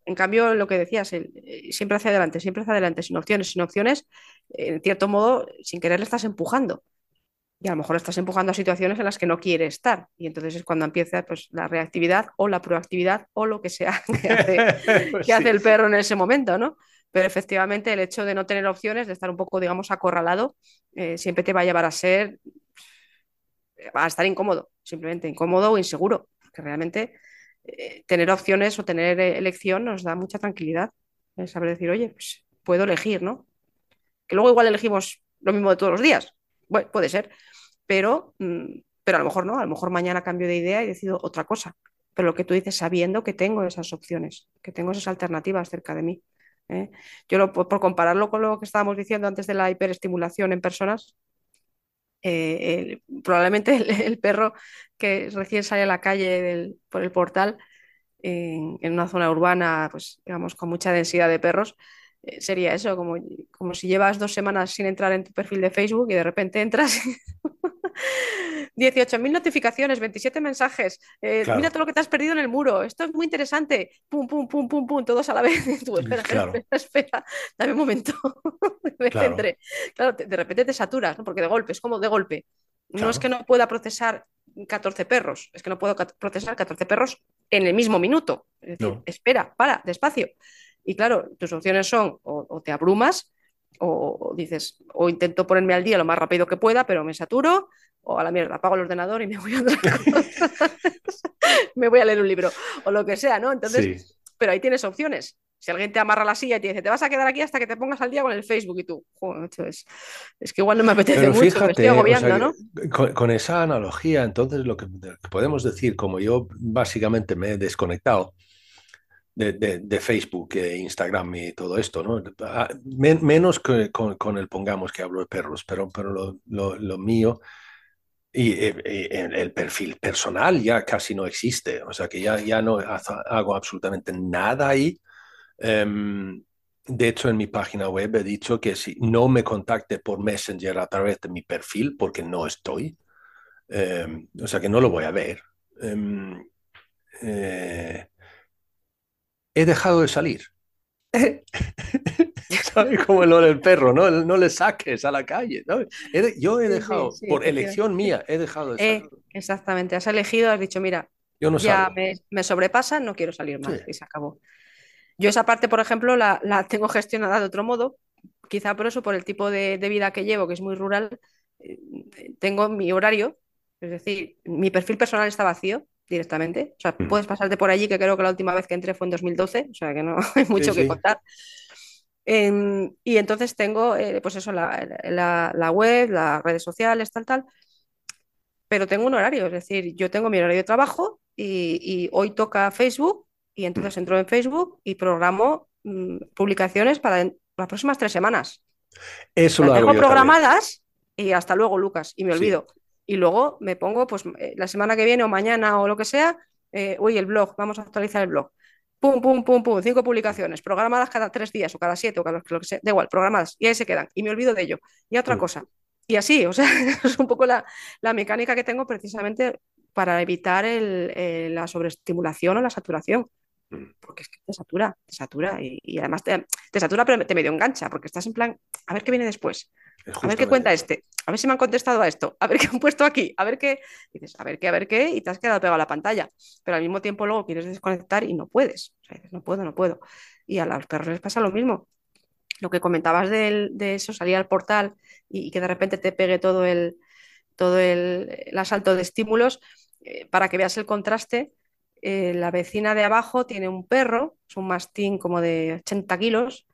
en cambio, lo que decías, eh, siempre hacia adelante, siempre hacia adelante, sin opciones, sin opciones, en cierto modo, sin querer le estás empujando. Y a lo mejor estás empujando a situaciones en las que no quiere estar. Y entonces es cuando empieza pues, la reactividad o la proactividad o lo que sea que, hace, pues el perro en ese momento, ¿no? Pero efectivamente el hecho de no tener opciones, de estar un poco, digamos, acorralado, eh, siempre te va a llevar a ser, va a estar incómodo, simplemente incómodo o inseguro, que realmente eh, tener opciones o tener eh, elección nos da mucha tranquilidad. saber decir, oye, pues puedo elegir, ¿no? Que luego igual elegimos lo mismo de todos los días. Bueno, puede ser, pero, mm, pero a lo mejor no, a lo mejor mañana cambio de idea y decido otra cosa. Pero lo que tú dices, sabiendo que tengo esas opciones, que tengo esas alternativas cerca de mí. ¿eh? Yo por, compararlo con lo que estábamos diciendo antes de la hiperestimulación en personas, probablemente el, perro que recién sale a la calle por el portal en, una zona urbana, pues digamos, con mucha densidad de perros, eh, sería eso, como, como si llevas dos semanas sin entrar en tu perfil de Facebook y de repente entras 18.000 notificaciones, 27 mensajes. Eh, mira todo lo que te has perdido en el muro. Esto es muy interesante. Pum, pum, pum, pum, pum, todos a la vez. espera, espera, espera, dame un momento. claro. de repente te saturas, ¿no? porque de golpe, es como de golpe. No es que no pueda procesar 14 perros, es que no puedo procesar 14 perros en el mismo minuto. Es decir, espera, para, despacio. Y claro, tus opciones son o te abrumas o, dices, o intento ponerme al día lo más rápido que pueda, pero me saturo, o a la mierda, apago el ordenador y me voy a me voy a leer un libro, o lo que sea, ¿no? Entonces, pero ahí tienes opciones. Si alguien te amarra la silla y te dice, te vas a quedar aquí hasta que te pongas al día con el Facebook y tú, es, es, que igual no me apetece mucho, me estoy agobiando, ¿no? Con, esa analogía, entonces lo que podemos decir, como yo básicamente me he desconectado, de, Facebook e Instagram y todo esto, ¿no? Ah, menos que con, el pongamos que hablo de perros, pero, pero lo, mío y, el perfil personal ya casi no existe, o sea que ya, ya no hago absolutamente nada ahí. Em, de hecho, en mi página web he dicho que si no me contacte por Messenger a través de mi perfil, porque no estoy, em, o sea que no lo voy a ver. Em, eh, he dejado de salir. ¿Sabes? Como lo del perro, ¿no? No le saques a la calle. yo he dejado, por elección mía, he dejado de salir. exactamente, has elegido, has dicho, mira, ya me, sobrepasa, no quiero salir más y se acabó. Yo esa parte, por ejemplo, la, tengo gestionada de otro modo, quizá por eso, por el tipo de, de vida que llevo, que es muy rural, eh, tengo mi horario, es decir, mi perfil personal está vacío, directamente. O sea, mm. puedes pasarte por allí, que creo que la última vez que entré fue en 2012, o sea que no hay mucho que contar. Em, y entonces tengo, eh, pues eso, la, web, las redes sociales, tal, tal. Pero tengo un horario, es decir, yo tengo mi horario de trabajo y, hoy toca Facebook y entonces mm. entro en Facebook y programo mm, publicaciones para las próximas tres semanas. Eso lo tengo programadas y hasta luego, Lucas, y me olvido y luego me pongo, pues eh, la semana que viene o mañana o lo que sea, eh, el blog, vamos a actualizar el blog. Pum, pum, pum, pum, cinco publicaciones, programadas cada tres días o cada siete o cada lo que sea, da igual, programadas, y ahí se quedan, y me olvido de ello. Y otra mm. cosa. Y así, o sea, es un poco la, mecánica que tengo precisamente para evitar el, la sobreestimulación o la saturación. Mm. Porque es que te satura, te satura y, además te, te, satura, pero te medio engancha, porque estás en plan, a ver qué viene después. A ver qué cuenta este, a ver si me han contestado a esto, a ver qué han puesto aquí, a ver qué. Dices, a ver qué, a ver qué, y te has quedado pegado a la pantalla. Pero al mismo tiempo luego quieres desconectar y no puedes. O sea, no puedo, no puedo. y a los perros les pasa lo mismo. Lo que comentabas de, eso, salir al portal y, que de repente te pegue todo el, todo el, asalto de estímulos, eh, para que veas el contraste, eh, la vecina de abajo tiene un perro, es un mastín como de 80 kilos,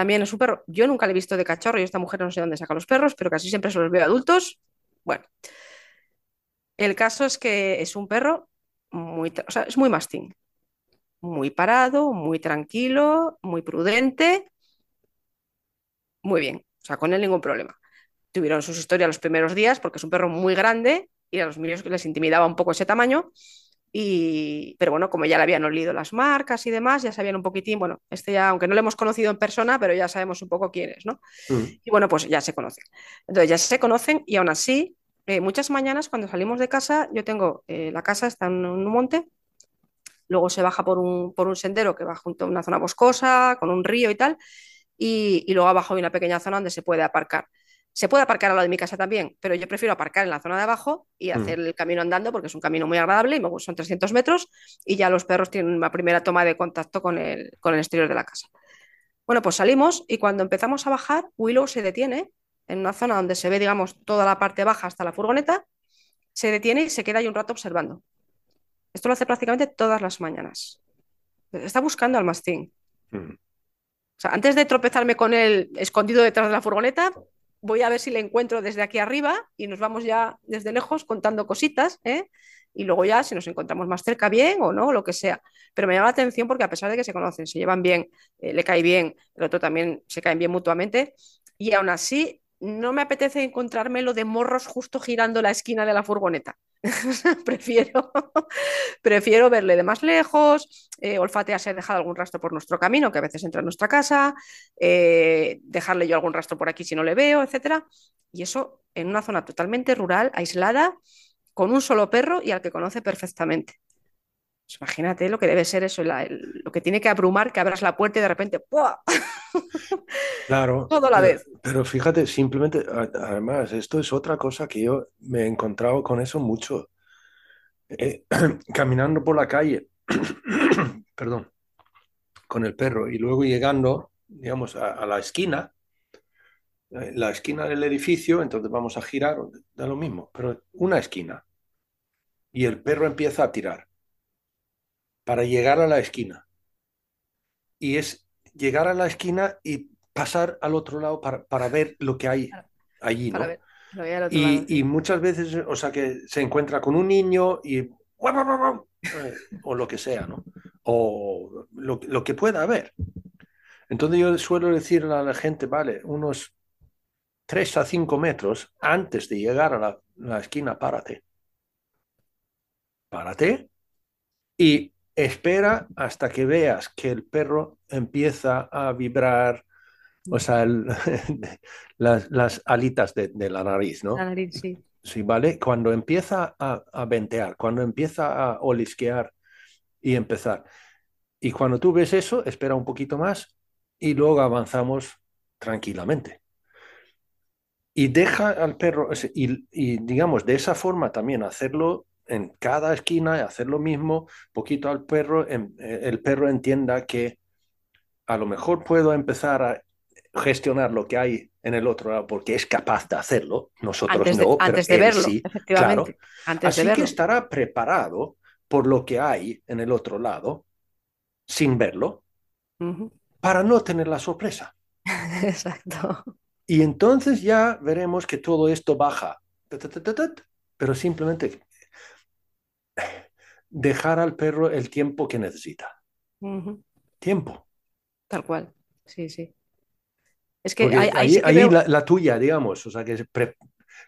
también es un perro, yo nunca le he visto de cachorro y esta mujer no sé dónde saca los perros, pero casi siempre se los veo adultos. Bueno, el caso es que es un perro muy, o sea, es muy mastín, muy parado, muy tranquilo, muy prudente, muy bien, o sea, con él ningún problema. Tuvieron sus historias los primeros días porque es un perro muy grande y a los míos les intimidaba un poco ese tamaño. Y, pero bueno, como ya le habían olido las marcas y demás, ya sabían un poquitín, bueno, este ya, aunque no lo hemos conocido en persona, pero ya sabemos un poco quién es, ¿no? Mm. Y bueno, pues ya se conocen. Entonces ya se conocen y aún así, eh, muchas mañanas cuando salimos de casa, yo tengo, eh, la casa está en un monte, luego se baja por un, por un sendero que va junto a una zona boscosa, con un río y tal, y, y luego abajo hay una pequeña zona donde se puede aparcar. Se puede aparcar al lado de mi casa también, pero yo prefiero aparcar en la zona de abajo y mm. hacer el camino andando porque es un camino muy agradable y son 300 metros y ya los perros tienen una primera toma de contacto con el, con el exterior de la casa. Bueno, pues salimos y cuando empezamos a bajar, Willow se detiene en una zona donde se ve, digamos, toda la parte baja hasta la furgoneta, se detiene y se queda ahí un rato observando. Esto lo hace prácticamente todas las mañanas. Está buscando al mastín. Mm. O sea, antes de tropezarme con él escondido detrás de la furgoneta, voy a ver si le encuentro desde aquí arriba y nos vamos ya desde lejos contando cositas, ¿eh? y luego ya si nos encontramos más cerca bien o no, lo que sea. Pero me llama la atención porque a pesar de que se conocen, se llevan bien, eh, le cae bien, el otro también se caen bien mutuamente, y aún así no me apetece encontrármelo de morros justo girando la esquina de la furgoneta. prefiero, prefiero verle de más lejos, eh, olfatearse, dejar algún rastro por nuestro camino, que a veces entra en nuestra casa, eh, dejarle yo algún rastro por aquí si no le veo, etc. Y eso en una zona totalmente rural, aislada, con un solo perro y al que conoce perfectamente. Pues imagínate lo que debe ser eso, lo que tiene que abrumar, que abras la puerta y de repente ¡pua! Claro. Todo a la vez. Pero fíjate, simplemente, además, esto es otra cosa que yo me he encontrado con eso mucho. Eh, caminando por la calle, perdón, con el perro y luego llegando, digamos, a, la esquina, eh, la esquina del edificio, entonces vamos a girar, da lo mismo, pero una esquina. Y el perro empieza a tirar para llegar a la esquina. Y es llegar a la esquina y pasar al otro lado para, ver lo que hay allí, ¿no? y, muchas veces, o sea, que se encuentra con un niño y... Eh, o lo que sea, ¿no? O lo, que pueda haber. Entonces yo suelo decirle a la gente, vale, unos 3 a 5 metros antes de llegar a la, la esquina, párate. Párate y espera hasta que veas que el perro empieza a vibrar, o sea, las, alitas de, la nariz, ¿no? La nariz, sí. Sí, ¿vale? Cuando empieza a, a ventear, cuando empieza a olisquear y empezar. Y cuando tú ves eso, espera un poquito más y luego avanzamos tranquilamente. Y deja al perro, y, y digamos, de esa forma también hacerlo en cada esquina hacer lo mismo, poquito al perro, em, eh, el perro entienda que a lo mejor puedo empezar a gestionar lo que hay en el otro lado porque es capaz de hacerlo, nosotros antes no, antes de verlo, efectivamente. Así que estará preparado por lo que hay en el otro lado sin verlo para no tener la sorpresa. Exacto. Y entonces ya veremos que todo esto baja, pero simplemente dejar al perro el tiempo que necesita. Tiempo. Tal cual, sí, sí. Es que ahí, la, tuya, digamos, o sea, que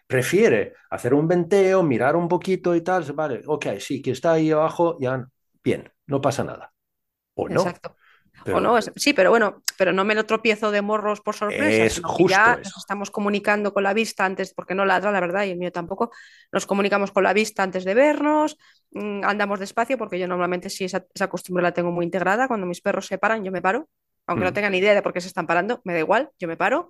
prefiere hacer un venteo, mirar un poquito y tal, vale, ok, sí, que está ahí abajo, ya, bien, no pasa nada. O no. Exacto no, sí, pero bueno, pero no me lo tropiezo de morros por sorpresa. Es justo ya nos estamos comunicando con la vista antes, porque no ladra, la verdad, y el mío tampoco. Nos comunicamos con la vista antes de vernos, mm, andamos despacio, porque yo normalmente sí esa, costumbre la tengo muy integrada. Cuando mis perros se paran, yo me paro. Aunque no mm. tengan idea de por qué se están parando, me da igual, yo me paro.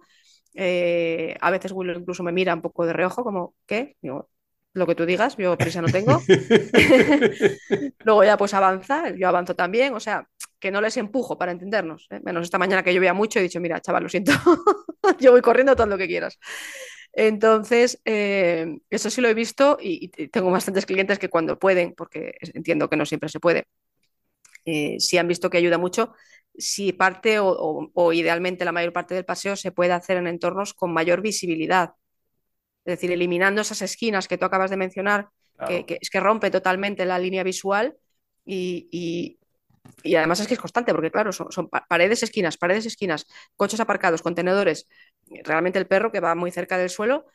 Eh, a veces Will incluso me mira un poco de reojo, como, ¿qué? Digo, lo que tú digas, yo prisa no tengo. Luego ya pues avanza, yo avanzo también, o sea, que no les empujo para entendernos. ¿eh? Menos esta mañana que llovía mucho he dicho, mira, chaval, lo siento, yo voy corriendo todo lo que quieras. Entonces, eh, eso sí lo he visto y, tengo bastantes clientes que cuando pueden, porque entiendo que no siempre se puede, eh, sí han visto que ayuda mucho. Si parte o, idealmente la mayor parte del paseo se puede hacer en entornos con mayor visibilidad. Es decir, eliminando esas esquinas que tú acabas de mencionar, que, es que rompe totalmente la línea visual y, y además es que es constante, porque claro, son, paredes, esquinas, paredes, esquinas, coches aparcados, contenedores. Realmente el perro que va muy cerca del suelo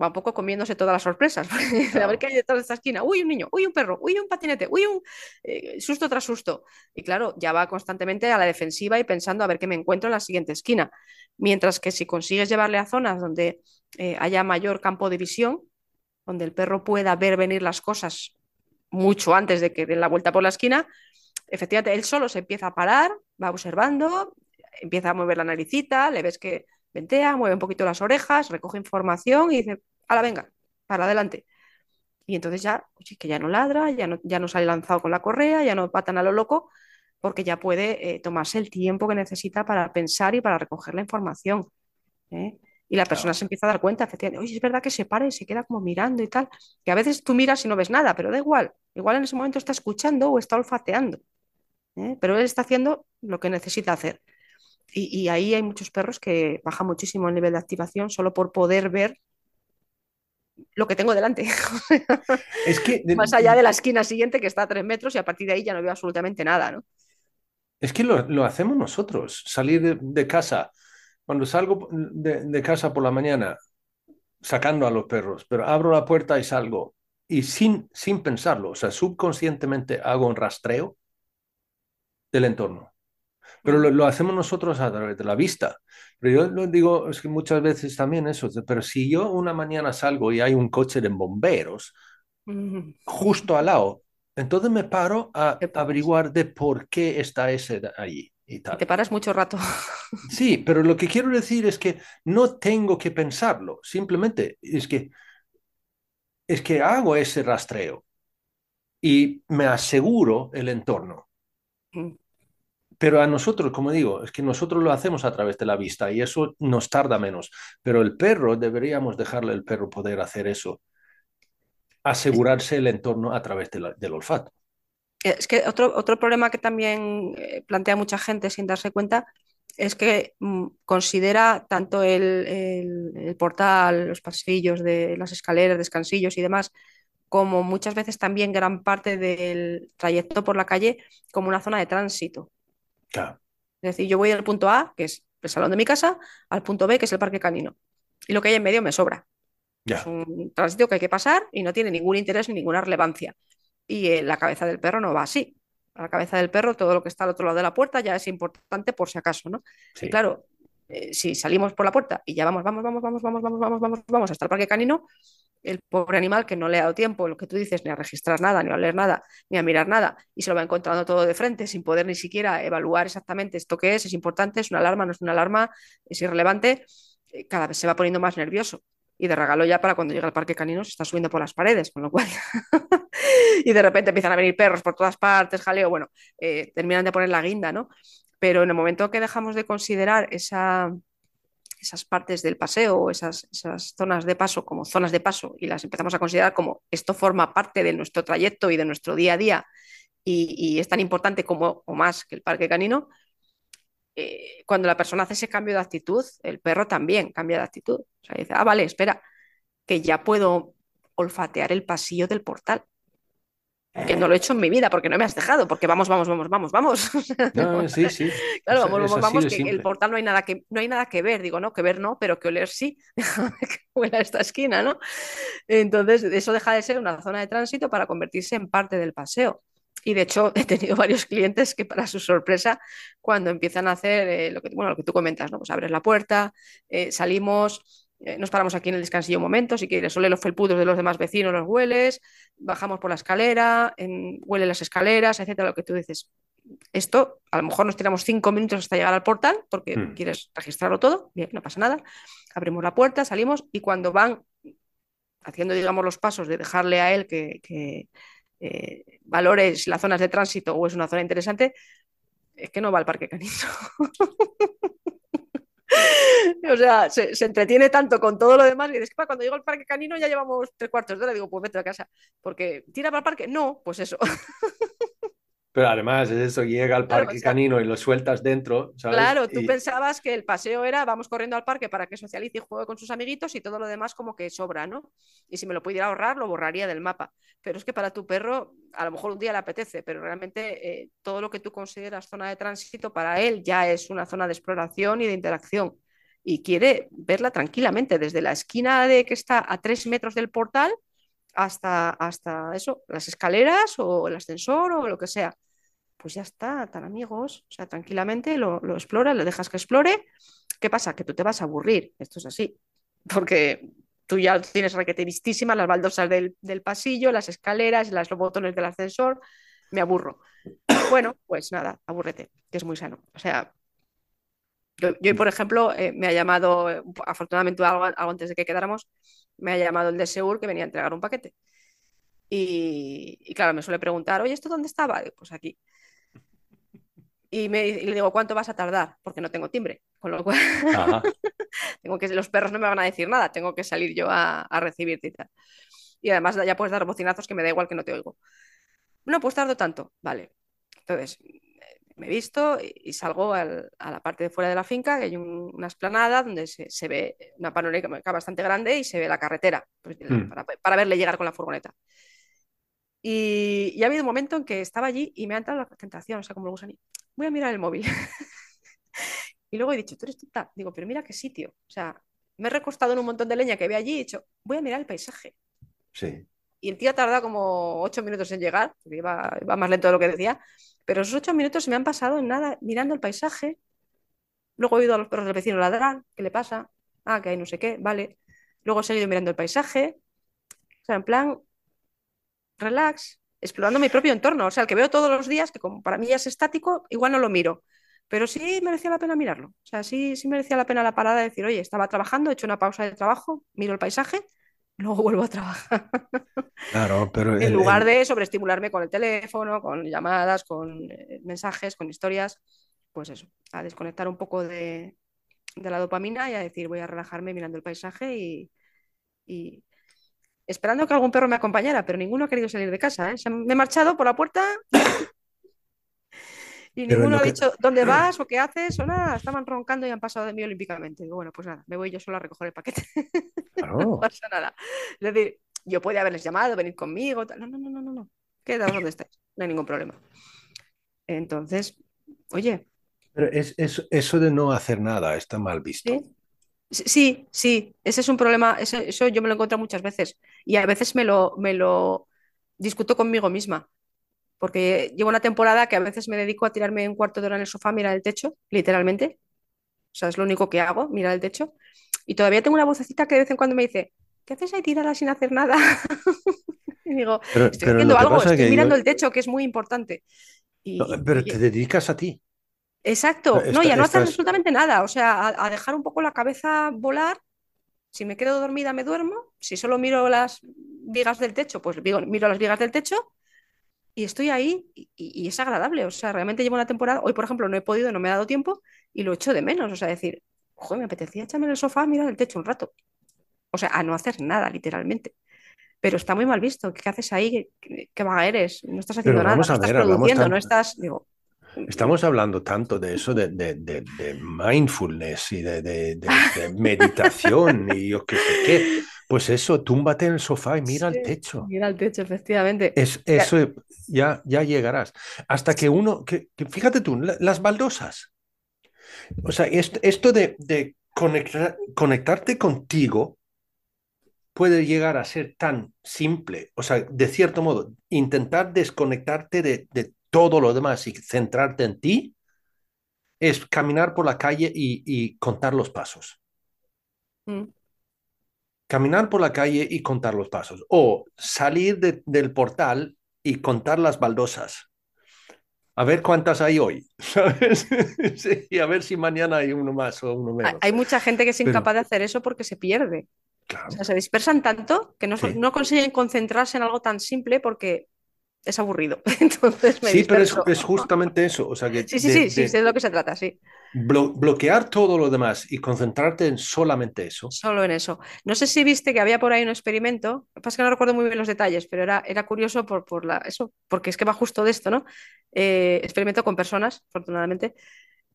va un poco comiéndose todas las sorpresas. A ver qué hay detrás de esta esquina. Uy, un niño, uy, un perro, uy, un patinete, uy, un eh, susto tras susto. Y claro, ya va constantemente a la defensiva y pensando a ver qué me encuentro en la siguiente esquina. Mientras que si consigues llevarle a zonas donde eh, haya mayor campo de visión, donde el perro pueda ver venir las cosas mucho antes de que den la vuelta por la esquina, efectivamente él solo se empieza a parar, va observando, empieza a mover la naricita, le ves que ventea, mueve un poquito las orejas, recoge información y dice, la venga, para adelante. Y entonces ya, que ya no ladra, ya no, ya no sale lanzado con la correa, ya no patan a lo loco, porque ya puede eh, tomarse el tiempo que necesita para pensar y para recoger la información. ¿eh? Y la persona se empieza a dar cuenta, efectivamente, oye, es verdad que se para y se queda como mirando y tal, que a veces tú miras y no ves nada, pero da igual, igual en ese momento está escuchando o está olfateando. ¿Eh? pero él está haciendo lo que necesita hacer. Y, ahí hay muchos perros que bajan muchísimo el nivel de activación solo por poder ver lo que tengo delante. Es que Más allá de la esquina siguiente que está a tres metros y a partir de ahí ya no veo absolutamente nada, ¿no? Es que lo, hacemos nosotros, salir de, casa. Cuando salgo de, de, casa por la mañana, sacando a los perros, pero abro la puerta y salgo. Y sin, sin pensarlo, o sea, subconscientemente hago un rastreo del entorno. Pero lo, hacemos nosotros a través de la vista. Pero yo lo digo, es que muchas veces también eso, pero si yo una mañana salgo y hay un coche de bomberos justo al lado, entonces me paro a averiguar de por qué está ese allí. Y, tal. te paras mucho rato. Sí, pero lo que quiero decir es que no tengo que pensarlo, simplemente es que es que hago ese rastreo y me aseguro el entorno. Pero a nosotros, como digo, es que nosotros lo hacemos a través de la vista y eso nos tarda menos. Pero el perro, deberíamos dejarle al perro poder hacer eso, asegurarse el entorno a través del olfato. Es que otro, otro problema que también eh, plantea mucha gente sin darse cuenta es que mm, considera tanto el, el, portal, los pasillos de las escaleras, descansillos y demás, como muchas veces también gran parte del trayecto por la calle como una zona de tránsito. Es decir, yo voy del punto A, que es el salón de mi casa, al punto B, que es el parque canino. Y lo que hay en medio me sobra. Es un tránsito que hay que pasar y no tiene ningún interés ni ninguna relevancia. Y eh, la cabeza del perro no va así. A la cabeza del perro, todo lo que está al otro lado de la puerta ya es importante por si acaso, ¿no? Y claro, eh, si salimos por la puerta y ya vamos, vamos, vamos, vamos, vamos, vamos, vamos, vamos, vamos hasta el parque canino, el pobre animal que no le ha dado tiempo, lo que tú dices, ni a registrar nada, ni a leer nada, ni a mirar nada, y se lo va encontrando todo de frente sin poder ni siquiera evaluar exactamente esto que es, es importante, es una alarma, no es una alarma, es irrelevante, eh, cada vez se va poniendo más nervioso. Y de regalo ya para cuando llega al parque canino se está subiendo por las paredes, con lo cual... y de repente empiezan a venir perros por todas partes, jaleo, bueno, eh, terminan de poner la guinda, ¿no? Pero en el momento que dejamos de considerar esa esas partes del paseo, esas, esas zonas de paso como zonas de paso y las empezamos a considerar como esto forma parte de nuestro trayecto y de nuestro día a día y, es tan importante como o más que el parque canino, eh, cuando la persona hace ese cambio de actitud, el perro también cambia de actitud. O sea, dice, ah, vale, espera, que ya puedo olfatear el pasillo del portal que no lo he hecho en mi vida porque no me has dejado, porque vamos, vamos, vamos, vamos, vamos. sí, sí. Claro, vamos, vamos, vamos, que el portal no hay nada que no hay nada que ver, digo, no, que ver no, pero que oler sí. Que huela esta esquina, ¿no? Entonces, eso deja de ser una zona de tránsito para convertirse en parte del paseo. Y de hecho, he tenido varios clientes que, para su sorpresa, cuando empiezan a hacer eh, lo, que, bueno, lo que tú comentas, ¿no? Pues abres la puerta, eh, salimos, eh, nos paramos aquí en el descansillo un momento, si quieres, ole los felpudos de los demás vecinos, los hueles, bajamos por la escalera, en, huele las escaleras, etcétera, lo que tú dices. Esto, a lo mejor nos tiramos cinco minutos hasta llegar al portal porque hmm. quieres registrarlo todo, bien, no pasa nada. Abrimos la puerta, salimos y cuando van haciendo, digamos, los pasos de dejarle a él que, que eh, valores las zonas de tránsito o es una zona interesante, es que no va al parque canino. o sea, se, entretiene tanto con todo lo demás y dices que cuando llego al parque canino ya llevamos tres cuartos de hora, digo, pues vete a casa, porque tira para el parque, no, pues eso. Pero además es eso, llega al parque canino y lo sueltas dentro. Claro, tú pensabas que el paseo era vamos corriendo al parque para que socialice y juegue con sus amiguitos y todo lo demás como que sobra, ¿no? Y si me lo pudiera ahorrar, lo borraría del mapa. Pero es que para tu perro, a lo mejor un día le apetece, pero realmente eh, todo lo que tú consideras zona de tránsito para él ya es una zona de exploración y de interacción. Y quiere verla tranquilamente, desde la esquina de que está a tres metros del portal hasta, hasta eso, las escaleras o el ascensor o lo que sea. Pues ya está, tan amigos, o sea, tranquilamente lo, lo explora, le dejas que explore. ¿Qué pasa? Que tú te vas a aburrir, esto es así, porque tú ya tienes requeteristísimas las baldosas del, del, pasillo, las escaleras, los botones del ascensor, me aburro. Bueno, pues nada, abúrrete, que es muy sano. O sea, yo, yo por ejemplo, eh, me ha llamado, afortunadamente algo, algo, antes de que quedáramos, me ha llamado el de Seur que venía a entregar un paquete. Y, claro, me suele preguntar, oye, ¿esto dónde estaba? Pues aquí. Y, me, le digo, ¿cuánto vas a tardar? Porque no tengo timbre. Con lo cual, tengo que, los perros no me van a decir nada, tengo que salir yo a, a recibirte y tal. Y además ya puedes dar bocinazos que me da igual que no te oigo. No, pues tardo tanto. Vale. Entonces, me visto y salgo a la parte de fuera de la finca, que hay una esplanada donde se, ve una panorámica bastante grande y se ve la carretera pues, hmm. para, verle llegar con la furgoneta. Y, ha habido un momento en que estaba allí y me ha entrado la tentación, o sea, como lo voy a mirar el móvil. y luego he dicho, tú eres tonta. Digo, pero mira qué sitio. O sea, me he recostado en un montón de leña que había allí y he dicho, voy a mirar el paisaje. Sí. Y el tío ha tardado como ocho minutos en llegar, porque iba más lento de lo que decía. Pero esos ocho minutos se me han pasado en nada, mirando el paisaje. Luego he oído a los perros del vecino ladrar, ¿qué le pasa? Ah, que hay no sé qué, vale. Luego he seguido mirando el paisaje. O sea, en plan, relax, explorando mi propio entorno. O sea, el que veo todos los días, que como para mí ya es estático, igual no lo miro. Pero sí merecía la pena mirarlo. O sea, sí, sí merecía la pena la parada de decir, oye, estaba trabajando, he hecho una pausa de trabajo, miro el paisaje luego vuelvo a trabajar. Claro, pero... en lugar de sobreestimularme con el teléfono, con llamadas, con eh, mensajes, con historias, pues eso, a desconectar un poco de, la dopamina y a decir voy a relajarme mirando el paisaje y, esperando que algún perro me acompañara, pero ninguno ha querido salir de casa. ¿eh? me he marchado por la puerta y ninguno ha dicho dónde vas o qué haces o nada. Estaban roncando y han pasado de mí olímpicamente. Digo, bueno, pues nada, me voy yo solo a recoger el paquete. no pasa nada. Es decir, yo podía haberles llamado, venir conmigo. No, no, no, no, no. no. Quedaos donde estáis. No hay ningún problema. Entonces, oye. Pero es, eso de no hacer nada está mal visto. ¿Sí? Sí, ese es un problema, eso, eso, yo me lo encuentro muchas veces y a veces me lo, me lo discuto conmigo misma porque llevo una temporada que a veces me dedico a tirarme un cuarto de hora en el sofá, mirar el techo, literalmente. O sea, es lo único que hago, mirar el techo. Y todavía tengo una vocecita que de vez en cuando me dice, ¿qué haces ahí tirada sin hacer nada? y digo, estoy haciendo algo, estoy mirando el techo, que es muy importante. pero te dedicas a ti. Exacto, no, ya no hacer absolutamente nada, o sea, a, dejar un poco la cabeza volar. Si me quedo dormida, me duermo. Si solo miro las vigas del techo, pues miro las vigas del techo y estoy ahí y, es agradable. O sea, realmente llevo una temporada, hoy por ejemplo no he podido, no me ha dado tiempo y lo echo de menos. O sea, decir, joder, me apetecía echarme en el sofá, mirar el techo un rato. O sea, a no hacer nada, literalmente. Pero está muy mal visto. ¿Qué haces ahí? ¿Qué, vaga eres? No estás haciendo nada, no estás produciendo, no estás. Digo, Estamos hablando tanto de eso, de, de, de, mindfulness y de, meditación y yo qué sé qué. Pues eso, túmbate en el sofá y mira al techo. Mira al techo, efectivamente. Es, eso ya, ya llegarás. Hasta que uno, que, fíjate tú, las baldosas. O sea, esto, de, conectar, conectarte contigo puede llegar a ser tan simple. O sea, de cierto modo, intentar desconectarte de, todo lo demás y centrarte en ti es caminar por la calle y, contar los pasos. Mm caminar por la calle y contar los pasos, o salir del portal y contar las baldosas. A ver cuántas hay hoy, ¿sabes? y a ver si mañana hay uno más o uno menos. Hay mucha gente que es incapaz de hacer eso porque se pierde. O sea, se dispersan tanto que no, no, consiguen concentrarse en algo tan simple porque es aburrido. Entonces me sí, pero es, justamente eso. O sea, que sí, sí, sí, sí, sé de lo que se trata, sí. bloquear todo lo demás y concentrarte en solamente eso. Solo en eso. No sé si viste que había por ahí un experimento, pasa que no recuerdo muy bien los detalles, pero era, era curioso por, por la, eso, porque es que va justo de esto, ¿no? Eh, experimento con personas, afortunadamente,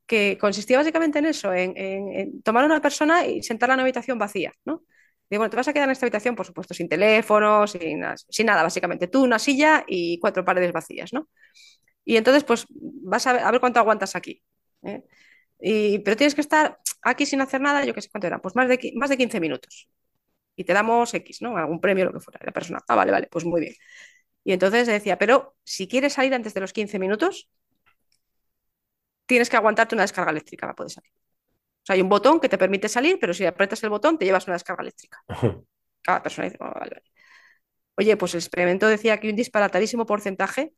que consistía básicamente en eso, en, en tomar a una persona y sentarla en una habitación vacía, ¿no? Digo, bueno, te vas a quedar en esta habitación, por supuesto, sin teléfono, sin, nada, básicamente. Tú, una silla y cuatro paredes vacías, ¿no? Y entonces, pues, vas a ver, a ver cuánto aguantas aquí. ¿eh? Y, pero tienes que estar aquí sin hacer nada, yo qué sé cuánto era, pues más de, más de 15 minutos. Y te damos X, ¿no? Algún premio, lo que fuera, la persona. Ah, vale, vale, pues muy bien. Y entonces decía, pero si quieres salir antes de los 15 minutos, tienes que aguantarte una descarga eléctrica para poder salir sea, hay un botón que te permite salir, pero si aprietas el botón te llevas una descarga eléctrica. Cada persona dice, oh, vale, vale. Oye, pues el experimento decía que un disparatadísimo porcentaje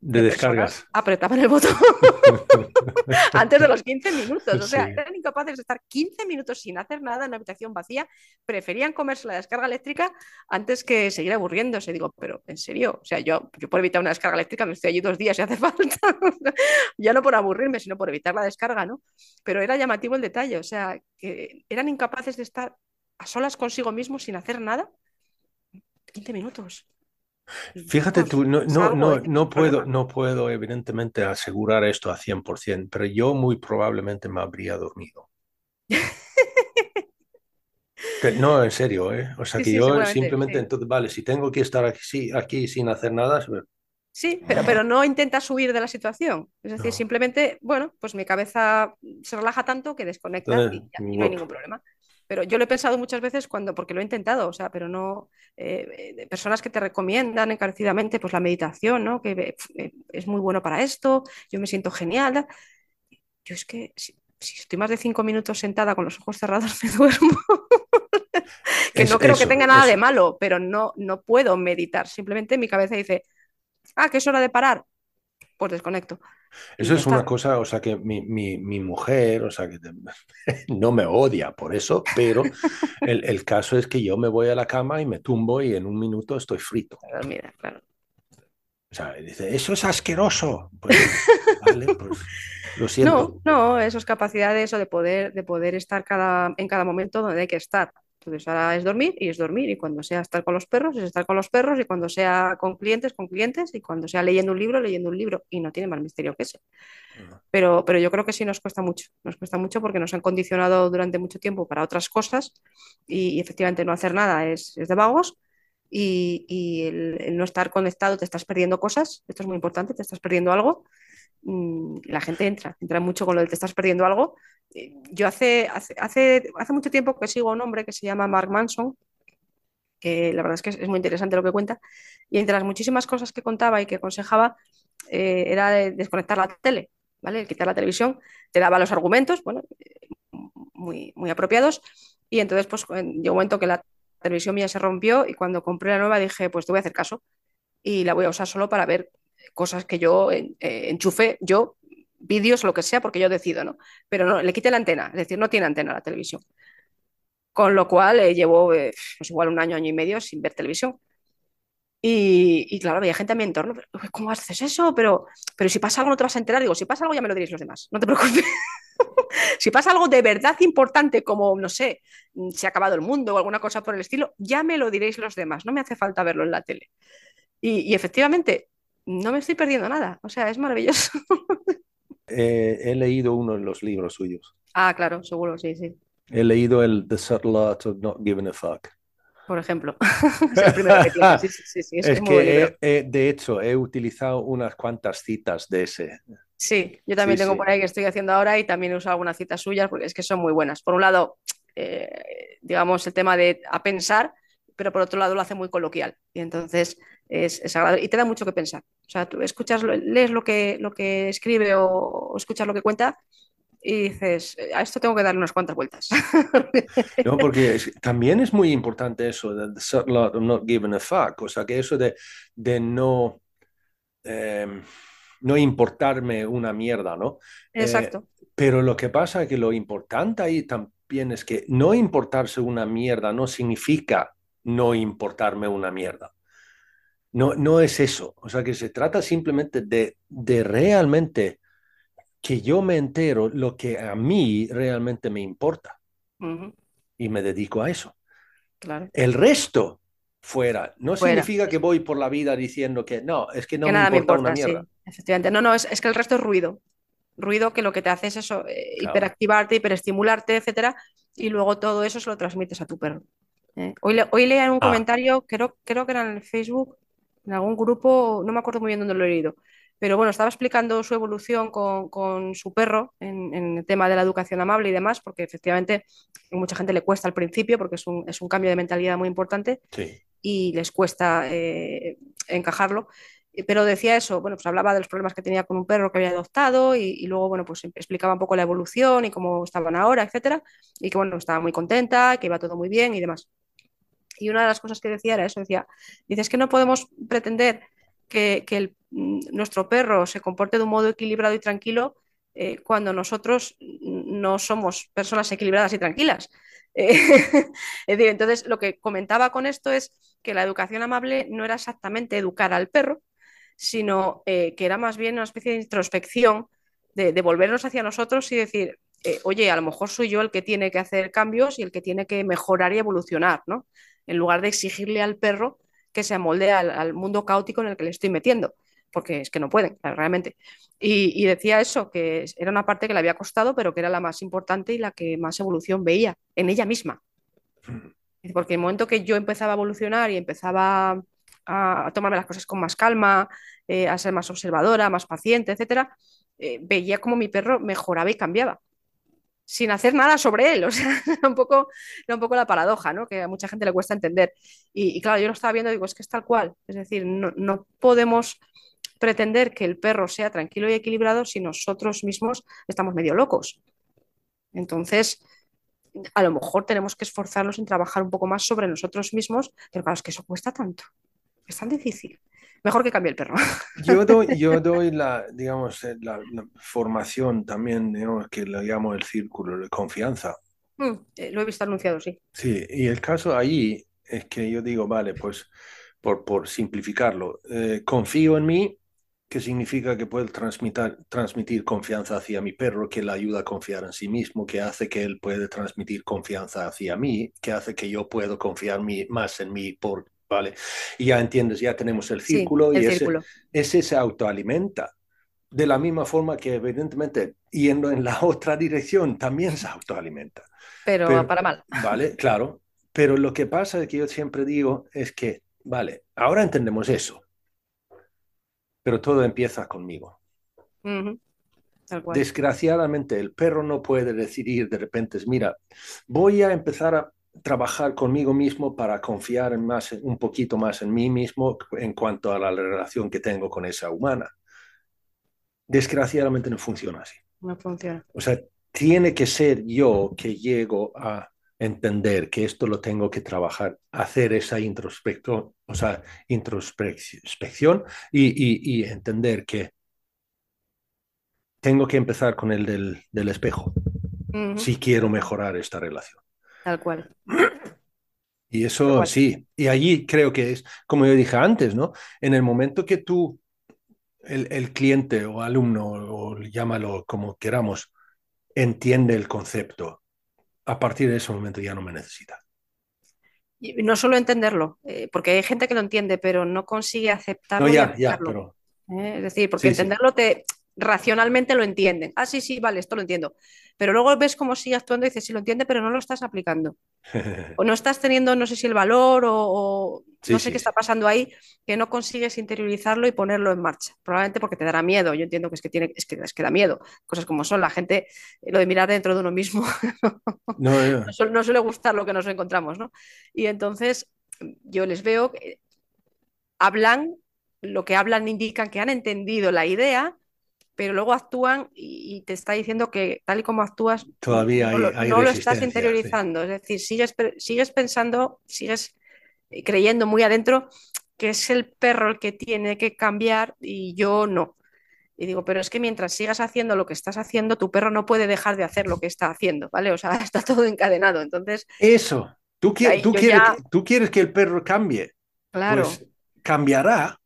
de, descargas. Apretaban el botón antes de los 15 minutos. O sea, eran incapaces de estar 15 minutos sin hacer nada en una habitación vacía. Preferían comerse la descarga eléctrica antes que seguir aburriéndose. Digo, pero en serio, o sea, yo, yo por evitar una descarga eléctrica me estoy allí dos días si hace falta. ya no por aburrirme, sino por evitar la descarga, ¿no? Pero era llamativo el detalle. O sea, que eran incapaces de estar a solas consigo mismos sin hacer nada. 15 minutos. Fíjate tú, no, no, no, no, puedo, no puedo evidentemente asegurar esto a 100%, pero yo muy probablemente me habría dormido. no, en serio, ¿eh? O sea que yo simplemente, entonces, vale, si tengo que estar aquí, aquí sin hacer nada. Sí, pero, pero no intentas huir de la situación. Es decir, simplemente, bueno, pues mi cabeza se relaja tanto que desconecta y, y no hay ningún problema. Pero yo lo he pensado muchas veces cuando, porque lo he intentado, o sea, pero no, eh, personas que te recomiendan encarecidamente pues la meditación, ¿no? Que eh, es muy bueno para esto, yo me siento genial. Yo es que si, estoy más de cinco minutos sentada con los ojos cerrados me duermo. que no creo que tenga nada de malo, pero no, no puedo meditar. Simplemente mi cabeza dice, ah, que es hora de parar, pues desconecto. Eso es una cosa, o sea, que mi, mi, mujer, o sea, que no me odia por eso, pero el, el, caso es que yo me voy a la cama y me tumbo y en un minuto estoy frito. Mira, claro. O sea, dice, eso es asqueroso. Pues, vale, pues, lo siento. No, no, eso es capacidad de eso, de poder, de poder estar cada, en cada momento donde hay que estar. Entonces ahora es dormir y es dormir y cuando sea estar con los perros es estar con los perros y cuando sea con clientes, con clientes y cuando sea leyendo un libro, leyendo un libro y no tiene más misterio que ese. Pero, pero yo creo que sí nos cuesta mucho, nos cuesta mucho porque nos han condicionado durante mucho tiempo para otras cosas y, efectivamente no hacer nada es, es de vagos y, y el, no estar conectado te estás perdiendo cosas, esto es muy importante, te estás perdiendo algo. Mm, la gente entra, entra mucho con lo de te estás perdiendo algo eh, yo hace, hace, hace, mucho tiempo que sigo a un hombre que se llama Mark Manson, que la verdad es que es, muy interesante lo que cuenta, y entre las muchísimas cosas que contaba y que aconsejaba eh, era de desconectar la tele, ¿vale? Quitar la televisión, te daba los argumentos, bueno, muy, muy apropiados, y entonces pues llegó un momento que la televisión mía se rompió y cuando compré la nueva dije, pues te voy a hacer caso y la voy a usar solo para ver cosas que yo eh, enchufe yo vídeos, lo que sea, porque yo decido, ¿no? Pero no, le quité la antena, es decir, no tiene antena la televisión. Con lo cual eh, llevo eh, pues igual un año, año y medio sin ver televisión. Y, claro, había gente a mi entorno, ¿cómo haces eso? Pero, pero si pasa algo no te vas a enterar. Digo, si pasa algo ya me lo diréis los demás, no te preocupes. si pasa algo de verdad importante, como, no sé, se ha acabado el mundo o alguna cosa por el estilo, ya me lo diréis los demás, no me hace falta verlo en la tele. Y, y efectivamente, no me estoy perdiendo nada, o sea, es maravilloso. he leído uno de los libros suyos. Ah, claro, seguro, sí, sí. He leído el The Subtle Art of Not Giving a Fuck. Por ejemplo. es el primero que tiene. Sí, sí, sí, es, que, de hecho, he utilizado unas cuantas citas de ese. Sí, yo también tengo por ahí que estoy haciendo ahora y también he usado algunas citas suyas porque es que son muy buenas. Por un lado, eh, digamos, el tema de a pensar, pero por otro lado lo hace muy coloquial. Y entonces es, agradable y te da mucho que pensar. O sea, tú escuchas, lees lo que, lo que escribe o, escuchas lo que cuenta y dices, a esto tengo que darle unas cuantas vueltas. No, porque también es muy importante eso, de not given a fuck, o sea, que eso de, de no, em, no importarme una mierda, ¿no? Eh, Exacto. pero lo que pasa es que lo importante ahí también es que no importarse una mierda no significa no importarme una mierda. No, no es eso. O sea, que se trata simplemente de, de realmente que yo me entero lo que a mí realmente me importa y me dedico a eso. Claro. El resto fuera. No significa que voy por la vida diciendo que no, es que no que me, nada importa me importa una mierda. Sí, efectivamente. No, no, es, es, que el resto es ruido. Ruido que lo que te hace es eso, eh, claro. hiperactivarte, hiperestimularte, etcétera, y luego todo eso se lo transmites a tu perro. ¿Eh? Hoy, le, hoy leía en un ah. comentario, creo, creo que era en el Facebook, en algún grupo, no me acuerdo muy bien dónde lo he leído, pero bueno, estaba explicando su evolución con, con su perro en, en, el tema de la educación amable y demás, porque efectivamente a mucha gente le cuesta al principio, porque es un, es un cambio de mentalidad muy importante sí. y les cuesta eh, encajarlo. Pero decía eso, bueno, pues hablaba de los problemas que tenía con un perro que había adoptado y, y, luego, bueno, pues explicaba un poco la evolución y cómo estaban ahora, etcétera, y que, bueno, estaba muy contenta, que iba todo muy bien y demás. Y una de las cosas que decía era eso, decía, dices que no podemos pretender que, el, nuestro perro se comporte de un modo equilibrado y tranquilo eh, cuando nosotros no somos personas equilibradas y tranquilas. Eh, entonces lo que comentaba con esto es que la educación amable no era exactamente educar al perro, sino eh, que era más bien una especie de introspección, de, de volvernos hacia nosotros y decir, oye, a lo mejor soy yo el que tiene que hacer cambios y el que tiene que mejorar y evolucionar, ¿no? En lugar de exigirle al perro que se amolde al, al mundo caótico en el que le estoy metiendo porque es que no pueden, realmente. Y, y, decía eso, que era una parte que le había costado, pero que era la más importante y la que más evolución veía en ella misma. Porque el momento que yo empezaba a evolucionar y empezaba a, a tomarme las cosas con más calma, eh, a ser más observadora, más paciente, etcétera, eh, veía como mi perro mejoraba y cambiaba sin hacer nada sobre él. O sea, era un poco, un poco la paradoja, ¿no? Que a mucha gente le cuesta entender. Y, y, claro, yo lo estaba viendo y digo, es que es tal cual. Es decir, no, no podemos pretender que el perro sea tranquilo y equilibrado si nosotros mismos estamos medio locos. Entonces, a lo mejor tenemos que esforzarnos en trabajar un poco más sobre nosotros mismos, pero claro, es que eso cuesta tanto, es tan difícil. Mejor que cambie el perro. Yo doy, yo doy la, digamos, eh, la, la formación también, digamos, que le llamo el círculo de confianza. Mm, eh, lo he visto anunciado, sí. Sí, y el caso ahí es que yo digo, vale, pues por, por simplificarlo, eh, confío en mí, que significa que puedo transmitir, transmitir confianza hacia mi perro, que le ayuda a confiar en sí mismo, que hace que él puede transmitir confianza hacia mí, que hace que yo puedo confiar más en mí por, ¿vale? Y ya entiendes, ya tenemos el círculo sí, el y círculo. Ese, ese se autoalimenta. De la misma forma que evidentemente yendo en la otra dirección también se autoalimenta. Pero, Pero para mal. Vale, claro. Pero lo que pasa es que yo siempre digo es que, vale, ahora entendemos eso pero todo empieza conmigo. Uh -huh. Desgraciadamente, el perro no puede decidir de repente, mira, voy a empezar a trabajar conmigo mismo para confiar en más, un poquito más en mí mismo en cuanto a la relación que tengo con esa humana. Desgraciadamente no funciona así. No funciona. O sea, tiene que ser yo que llego a entender que esto lo tengo que trabajar, hacer esa introspección, o sea, introspección y, y, y entender que tengo que empezar con el del, del espejo uh -huh. si quiero mejorar esta relación. Tal cual. Y eso cual. sí, y allí creo que es, como yo dije antes, ¿no? En el momento que tú, el, el cliente o alumno, o llámalo como queramos, entiende el concepto, a partir de ese momento ya no me necesita. Y no solo entenderlo, eh, porque hay gente que lo entiende, pero no consigue aceptarlo. No, ya, ya, pero... Eh, es decir, porque sí, entenderlo sí. te racionalmente lo entienden. Ah, sí, sí, vale, esto lo entiendo. Pero luego ves cómo sigue actuando y dices, sí lo entiende, pero no lo estás aplicando. o no estás teniendo, no sé si el valor o, o sí, no sé qué está pasando ahí, que no consigues interiorizarlo y ponerlo en marcha. Probablemente porque te dará miedo. Yo entiendo que es que, tiene, es que, es que da miedo. Cosas como son. La gente, lo de mirar dentro de uno mismo, no, no. no, suele, no suele gustar lo que nos encontramos, ¿no? Y entonces yo les veo que hablan, lo que hablan indican que han entendido la idea, pero luego actúan y, te está diciendo que tal y como actúas, todavía no, hay, lo, hay no lo estás interiorizando. Sí. Es decir, sigues, sigues pensando, sigues creyendo muy adentro que es el perro el que tiene que cambiar y yo no. Y digo, pero es que mientras sigas haciendo lo que estás haciendo, tu perro no puede dejar de hacer lo que está haciendo, ¿vale? O sea, está todo encadenado. Entonces. Eso. Tú, quieres, tú, quieres, ya... tú quieres que el perro cambie. Claro. Pues cambiará.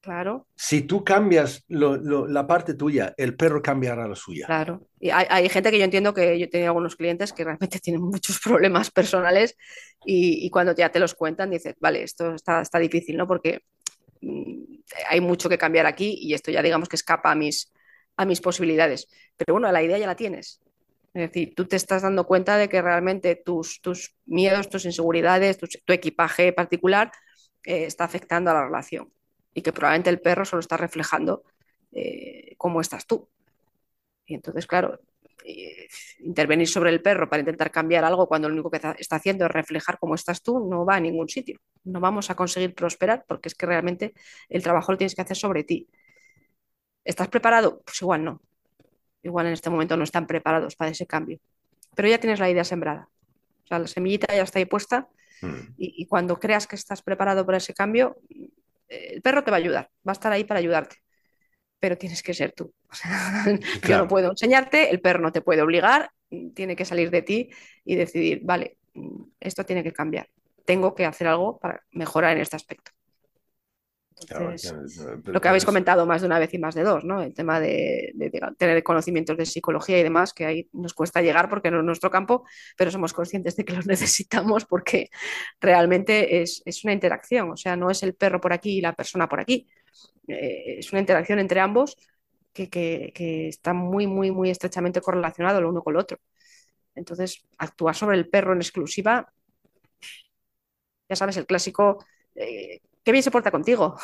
Claro. Si tú cambias la parte tuya, el perro cambiará la suya. Claro. Y hay, gente que yo entiendo que yo tengo algunos clientes que realmente tienen muchos problemas personales y, cuando ya te los cuentan dices, vale, esto está, está difícil, ¿no? Porque mm, hay mucho que cambiar aquí y esto ya digamos que escapa a mis, a mis posibilidades. Pero bueno, la idea ya la tienes. Es decir, tú te estás dando cuenta de que realmente tus, tus miedos, tus inseguridades, tu, equipaje particular eh, está afectando a la relación y que probablemente el perro solo está reflejando eh, cómo estás tú. Y entonces, claro, eh, intervenir sobre el perro para intentar cambiar algo cuando lo único que está haciendo es reflejar cómo estás tú no va a ningún sitio. No vamos a conseguir prosperar porque es que realmente el trabajo lo tienes que hacer sobre ti. ¿Estás preparado? Pues igual no. Igual en este momento no están preparados para ese cambio. Pero ya tienes la idea sembrada. O sea, la semillita ya está ahí puesta mm. y, cuando creas que estás preparado para ese cambio, el perro te va a ayudar, va a estar ahí para ayudarte. Pero tienes que ser tú. Yo no puedo enseñarte, el perro no te puede obligar, tiene que salir de ti y decidir, vale, esto tiene que cambiar. Tengo que hacer algo para mejorar en este aspecto lo que habéis comentado más de una vez y más de dos, ¿no? El tema de, tener conocimientos de psicología y demás, que ahí nos cuesta llegar porque no es nuestro campo, pero somos conscientes de que los necesitamos porque realmente es, una interacción, o sea, no es el perro por aquí y la persona por aquí, eh, es una interacción entre ambos que, que, está muy, muy, muy estrechamente correlacionado lo uno con lo otro. Entonces, actuar sobre el perro en exclusiva, ya sabes, el clásico... Eh, qué bien se porta contigo.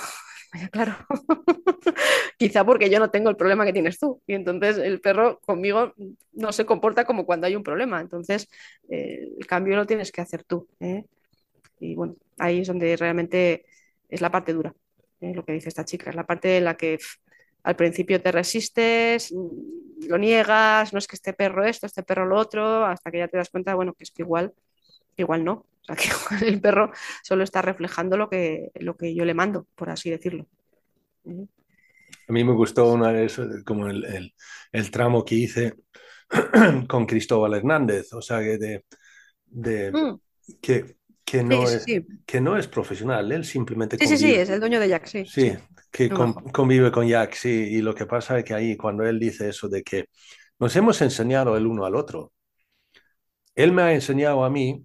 claro. Quizá porque yo no tengo el problema que tienes tú. Y entonces el perro conmigo no se comporta como cuando hay un problema. Entonces eh, el cambio lo tienes que hacer tú. ¿eh? Y bueno, ahí es donde realmente es la parte dura, ¿eh? lo que dice esta chica. Es la parte en la que al principio te resistes, mm, lo niegas, no es que este perro esto, este perro lo otro, hasta que ya te das cuenta, bueno, que es que igual, igual no. O sea, que el perro solo está reflejando lo que, lo que yo le mando, por así decirlo. A mí me gustó una de como el, tramo que hice con Cristóbal Hernández, o sea, de, de mm. que, que, no es, que no es profesional, él simplemente... Sí, sí, sí, es el dueño de Jack, sí. Sí, que convive con Jack, sí, y lo que pasa es que ahí cuando él dice eso de que nos hemos enseñado el uno al otro, él me ha enseñado a mí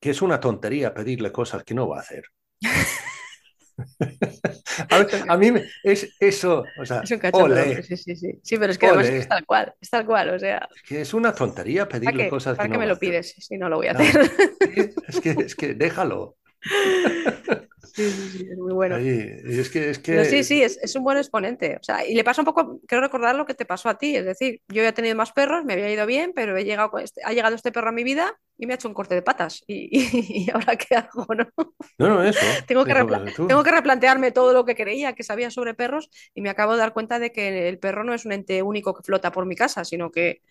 que es una tontería pedirle cosas que no va a hacer. a, mí es eso, o sea, es un sí, sí, sí. Sí, pero es que además es tal cual, es tal cual, o sea. Es que es una tontería pedirle cosas que no ¿Para qué me lo pides si no lo voy a hacer? es, que, es que déjalo. Sí, sí, sí, es muy bueno. es que, es que... sí, sí, es, es, un buen exponente. O sea, y le pasa un poco, quiero recordar lo que te pasó a ti. Es decir, yo he tenido más perros, me había ido bien, pero he llegado, este, ha llegado este perro a mi vida y me ha hecho un corte de patas. ¿Y, y, ahora qué hago? No, no, no eso. tengo, que tengo que replantearme todo lo que creía que sabía sobre perros y me acabo de dar cuenta de que el perro no es un ente único que flota por mi casa, sino que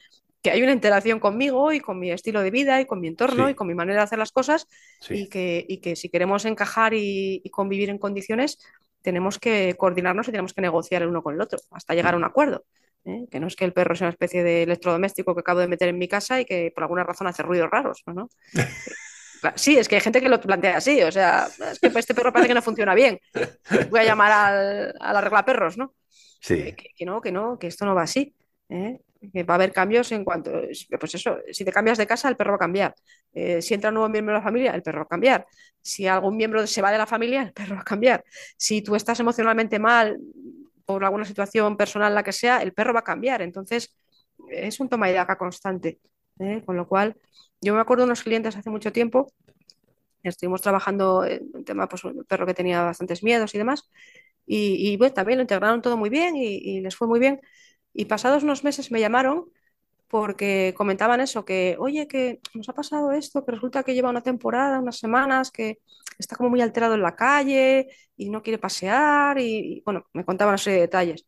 que hay una interacción conmigo y con mi estilo de vida y con mi entorno y con mi manera de hacer las cosas y, que, y, que, si queremos encajar y, convivir en condiciones, tenemos que coordinarnos y tenemos que negociar el uno con el otro hasta llegar a un acuerdo. ¿eh? Que no es que el perro sea una especie de electrodoméstico que acabo de meter en mi casa y que por alguna razón hace ruidos raros. ¿no? Sí, es que hay gente que lo plantea así, o sea, es que este perro parece que no funciona bien. Voy a llamar al, a la regla perros, ¿no? Sí. Que, que, no, que no, que esto no va así. ¿Eh? que va a haber cambios en cuanto, pues eso, si te cambias de casa, el perro va a cambiar. Eh, si entra un nuevo miembro de la familia, el perro va a cambiar. Si algún miembro se va de la familia, el perro va a cambiar. Si tú estás emocionalmente mal por alguna situación personal, la que sea, el perro va a cambiar. Entonces, es un toma y daca constante. ¿eh? Con lo cual, yo me acuerdo de unos clientes hace mucho tiempo, estuvimos trabajando en tema, pues un perro que tenía bastantes miedos y demás, y, bueno, también lo integraron todo muy bien y les fue muy bien y pasados unos meses me llamaron porque comentaban eso, que, oye, que nos ha pasado esto, que resulta que lleva una temporada, unas semanas, que está como muy alterado en la calle y no quiere pasear y, bueno, me contaban una serie de detalles.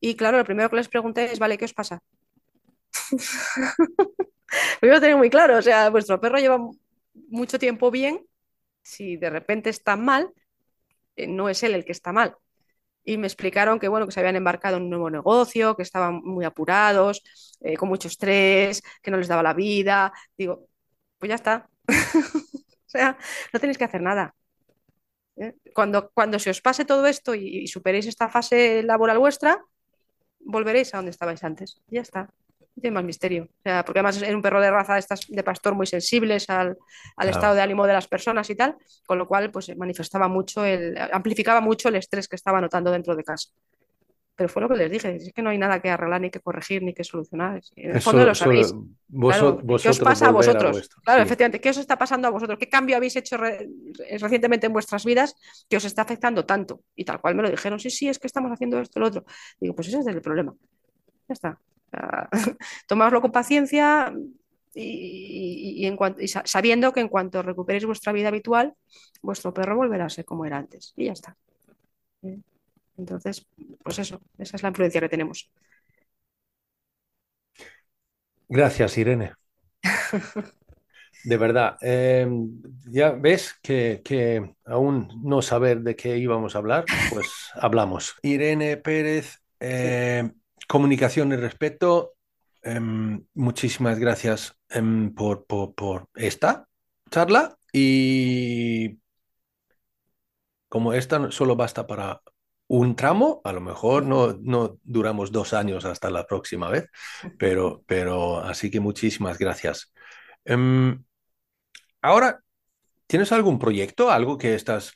Y claro, lo primero que les pregunté es, vale, ¿qué os pasa? Primero tener muy claro, o sea, vuestro perro lleva mucho tiempo bien, si de repente está mal, eh, no es él el que está mal, y me explicaron que, bueno, que se habían embarcado en un nuevo negocio, que estaban muy apurados, eh, con mucho estrés, que no les daba la vida. Digo, pues ya está. o sea, no tenéis que hacer nada. ¿eh? Cuando, cuando se os pase todo esto y, superéis esta fase laboral vuestra, volveréis a donde estabais antes. ya está. Tiene más misterio. O sea, porque además es un perro de raza estas de pastor muy sensibles al, estado de ánimo de las personas y tal, con lo cual pues manifestaba mucho, el, amplificaba mucho el estrés que estaba notando dentro de casa pero fue lo que les dije, es que no hay nada que arreglar, ni que corregir, ni que solucionar. En el fondo lo sabéis. ¿Qué os pasa a vosotros? claro, efectivamente, ¿qué os está pasando a vosotros? ¿Qué cambio habéis hecho recientemente en vuestras vidas que os está afectando tanto? Y tal cual me lo dijeron, sí, sí, es que estamos haciendo esto, lo otro. Digo, pues ese es el problema. Ya está. O con paciencia y, sabiendo que en cuanto recuperéis vuestra vida habitual, vuestro perro volverá a ser como era antes. Y ya está. ¿Eh? Entonces, pues eso, esa es la influencia que tenemos. Gracias, Irene. De verdad, em, ya ves que, aún no saber de qué íbamos a hablar, pues hablamos. Irene Pérez, em, comunicación y respeto, em, muchísimas gracias por, por esta charla y como esta solo basta para un tramo, a lo mejor no, no duramos dos años hasta la próxima vez, pero, pero así que muchísimas gracias. Em, ahora, ¿tienes algún proyecto, algo que estás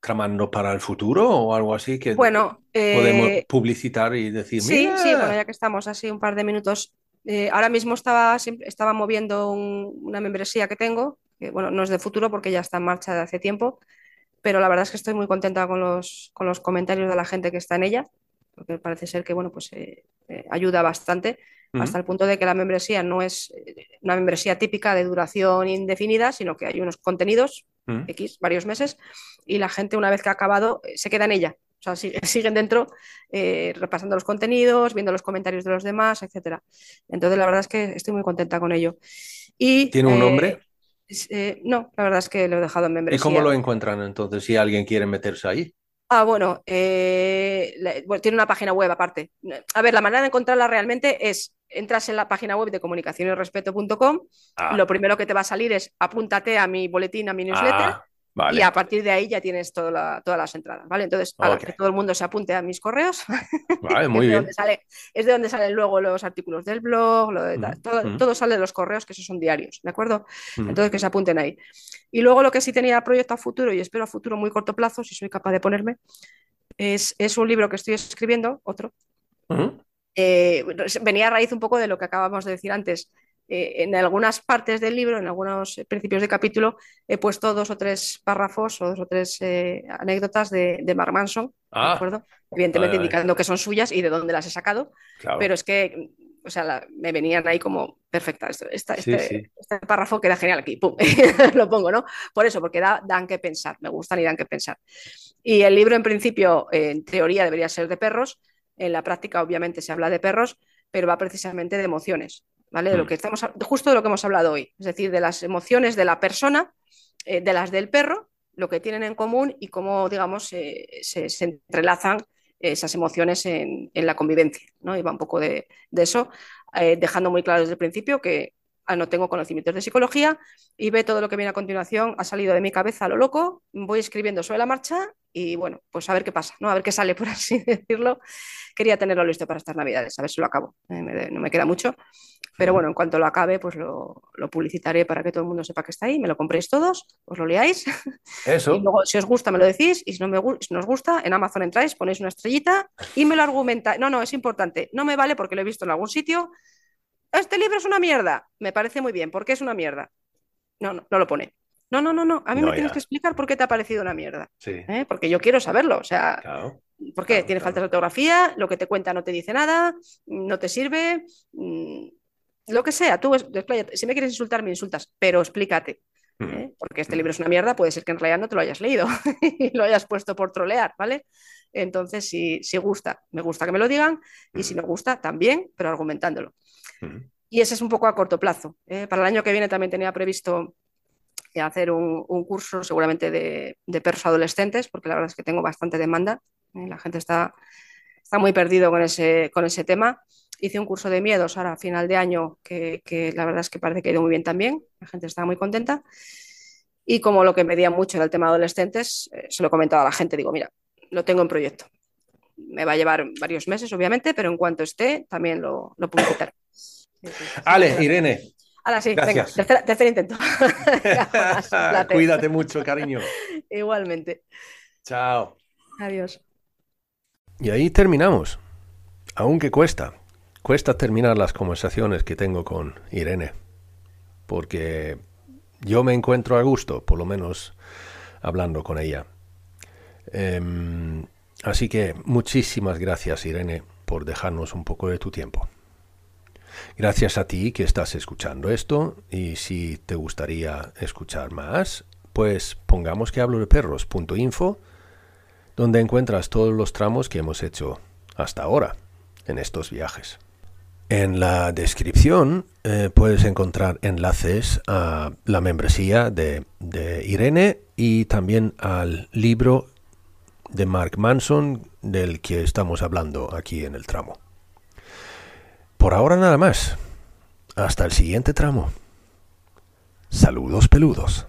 tramando para el futuro o algo así que bueno, podemos eh, publicitar y decir? Sí, sí, bueno, ya que estamos así un par de minutos. Eh, ahora mismo estaba, estaba moviendo una membresía que tengo, que bueno, no es de futuro porque ya está en marcha de hace tiempo, pero la verdad es que estoy muy contenta con los, con los comentarios de la gente que está en ella, porque parece ser que bueno, pues, eh, eh, ayuda bastante, hasta el punto de que la membresía no es eh, una membresía típica de duración indefinida, sino que hay unos contenidos, X, varios meses, y la gente una vez que ha acabado se queda en ella. O sea, siguen dentro repasando los contenidos, viendo los comentarios de los demás, etc. Entonces, la verdad es que estoy muy contenta con ello. Y, ¿Tiene un nombre? Eh, no, la verdad es que lo he dejado en membresía. ¿Y cómo lo encuentran entonces si alguien quiere meterse ahí? Ah, bueno, eh, tiene una página web aparte. A ver, la manera de encontrarla realmente es entras en la página web de comunicacionesrespeto.com. Ah. Lo primero que te va a salir es apúntate a mi boletín, a mi newsletter. Ah. Y a partir de ahí ya tienes todas las entradas, ¿vale? Entonces, para que todo el mundo se apunte a mis correos. Vale, muy bien. es de donde salen luego los artículos del blog, todo, sale de los correos, que esos son diarios, ¿de acuerdo? Entonces, que se apunten ahí. Y luego lo que sí tenía proyecto a futuro, y espero a futuro muy corto plazo, si soy capaz de ponerme, es, un libro que estoy escribiendo, otro. Eh, venía a raíz un poco de lo que acabamos de decir antes, eh, en algunas partes del libro, en algunos principios de capítulo, he puesto dos o tres párrafos o dos o tres eh, anécdotas de, de, Mark Manson, ¿de ah. acuerdo? Evidentemente indicando que son suyas y de dónde las he sacado, pero es que, o sea, me venían ahí como perfecta. este, este, párrafo queda genial aquí, pum, lo pongo, ¿no? Por eso, porque da, dan que pensar, me gustan y dan que pensar. Y el libro, en principio, en teoría, debería ser de perros, en la práctica, obviamente, se habla de perros, pero va precisamente de emociones. ¿Vale? De lo mm. que estamos, justo de lo que hemos hablado hoy, es decir, de las emociones de la persona, eh, de las del perro, lo que tienen en común y cómo, digamos, se, entrelazan esas emociones en, la convivencia, ¿no? Y va un poco de, eso, eh, dejando muy claro desde el principio que ah, no tengo conocimientos de psicología y ve todo lo que viene a continuación, ha salido de mi cabeza a lo loco, voy escribiendo sobre la marcha y bueno, pues a ver qué pasa, ¿no? A ver qué sale, por así decirlo. Quería tenerlo listo para estas navidades, a ver si lo acabo, eh, no me queda mucho. Pero bueno, en cuanto lo acabe, pues lo, publicitaré para que todo el mundo sepa que está ahí, me lo compréis todos, os lo leáis. Eso. Y luego, si os gusta, me lo decís, y si no, me, si no os gusta, en Amazon entráis, ponéis una estrellita y me lo argumentáis. No, no, es importante, no me vale porque lo he visto en algún sitio. Este libro es una mierda. Me parece muy bien, ¿por qué es una mierda? No, no, no lo pone. No, no, no, no. A mí me tienes que explicar por qué te ha parecido una mierda. Sí. ¿eh? Porque yo quiero saberlo. O sea, ¿por qué? Tiene falta de ortografía, lo que te cuenta no te dice nada, no te sirve. Mm, lo que sea, tú, si me quieres insultar, me insultas, pero explícate. ¿eh? Porque este libro es una mierda, puede ser que en realidad no te lo hayas leído y lo hayas puesto por trolear, ¿vale? Entonces, si, si gusta, me gusta que me lo digan y si no gusta, también, pero argumentándolo. Y ese es un poco a corto plazo. ¿eh? Para el año que viene también tenía previsto hacer un, curso seguramente de, de, perros adolescentes, porque la verdad es que tengo bastante demanda. ¿eh? La gente está, está muy perdido con ese, con ese tema hice un curso de miedos ahora a final de año que, la verdad es que parece que ha ido muy bien también, la gente está muy contenta. Y como lo que medía mucho era el tema de adolescentes, eh, se lo he comentado a la gente, digo, mira, lo tengo en proyecto. Me va a llevar varios meses, obviamente, pero en cuanto esté, también lo, lo publicitaré. Irene. Ahora sí, venga, tercer, intento. Cuídate mucho, cariño. Igualmente. Chao. Adiós. Y ahí terminamos. Aunque cuesta, cuesta terminar las conversaciones que tengo con Irene, porque yo me encuentro a gusto, por lo menos hablando con ella. Em, así que muchísimas gracias, Irene, por dejarnos un poco de tu tiempo. Gracias a ti que estás escuchando esto y si te gustaría escuchar más, pues pongamos que hablo de perros.info, donde encuentras todos los tramos que hemos hecho hasta ahora en estos viajes. En la descripción eh, puedes encontrar enlaces a la membresía de, de, Irene y también al libro de Mark Manson del que estamos hablando aquí en el tramo. Por ahora nada más. Hasta el siguiente tramo. Saludos peludos.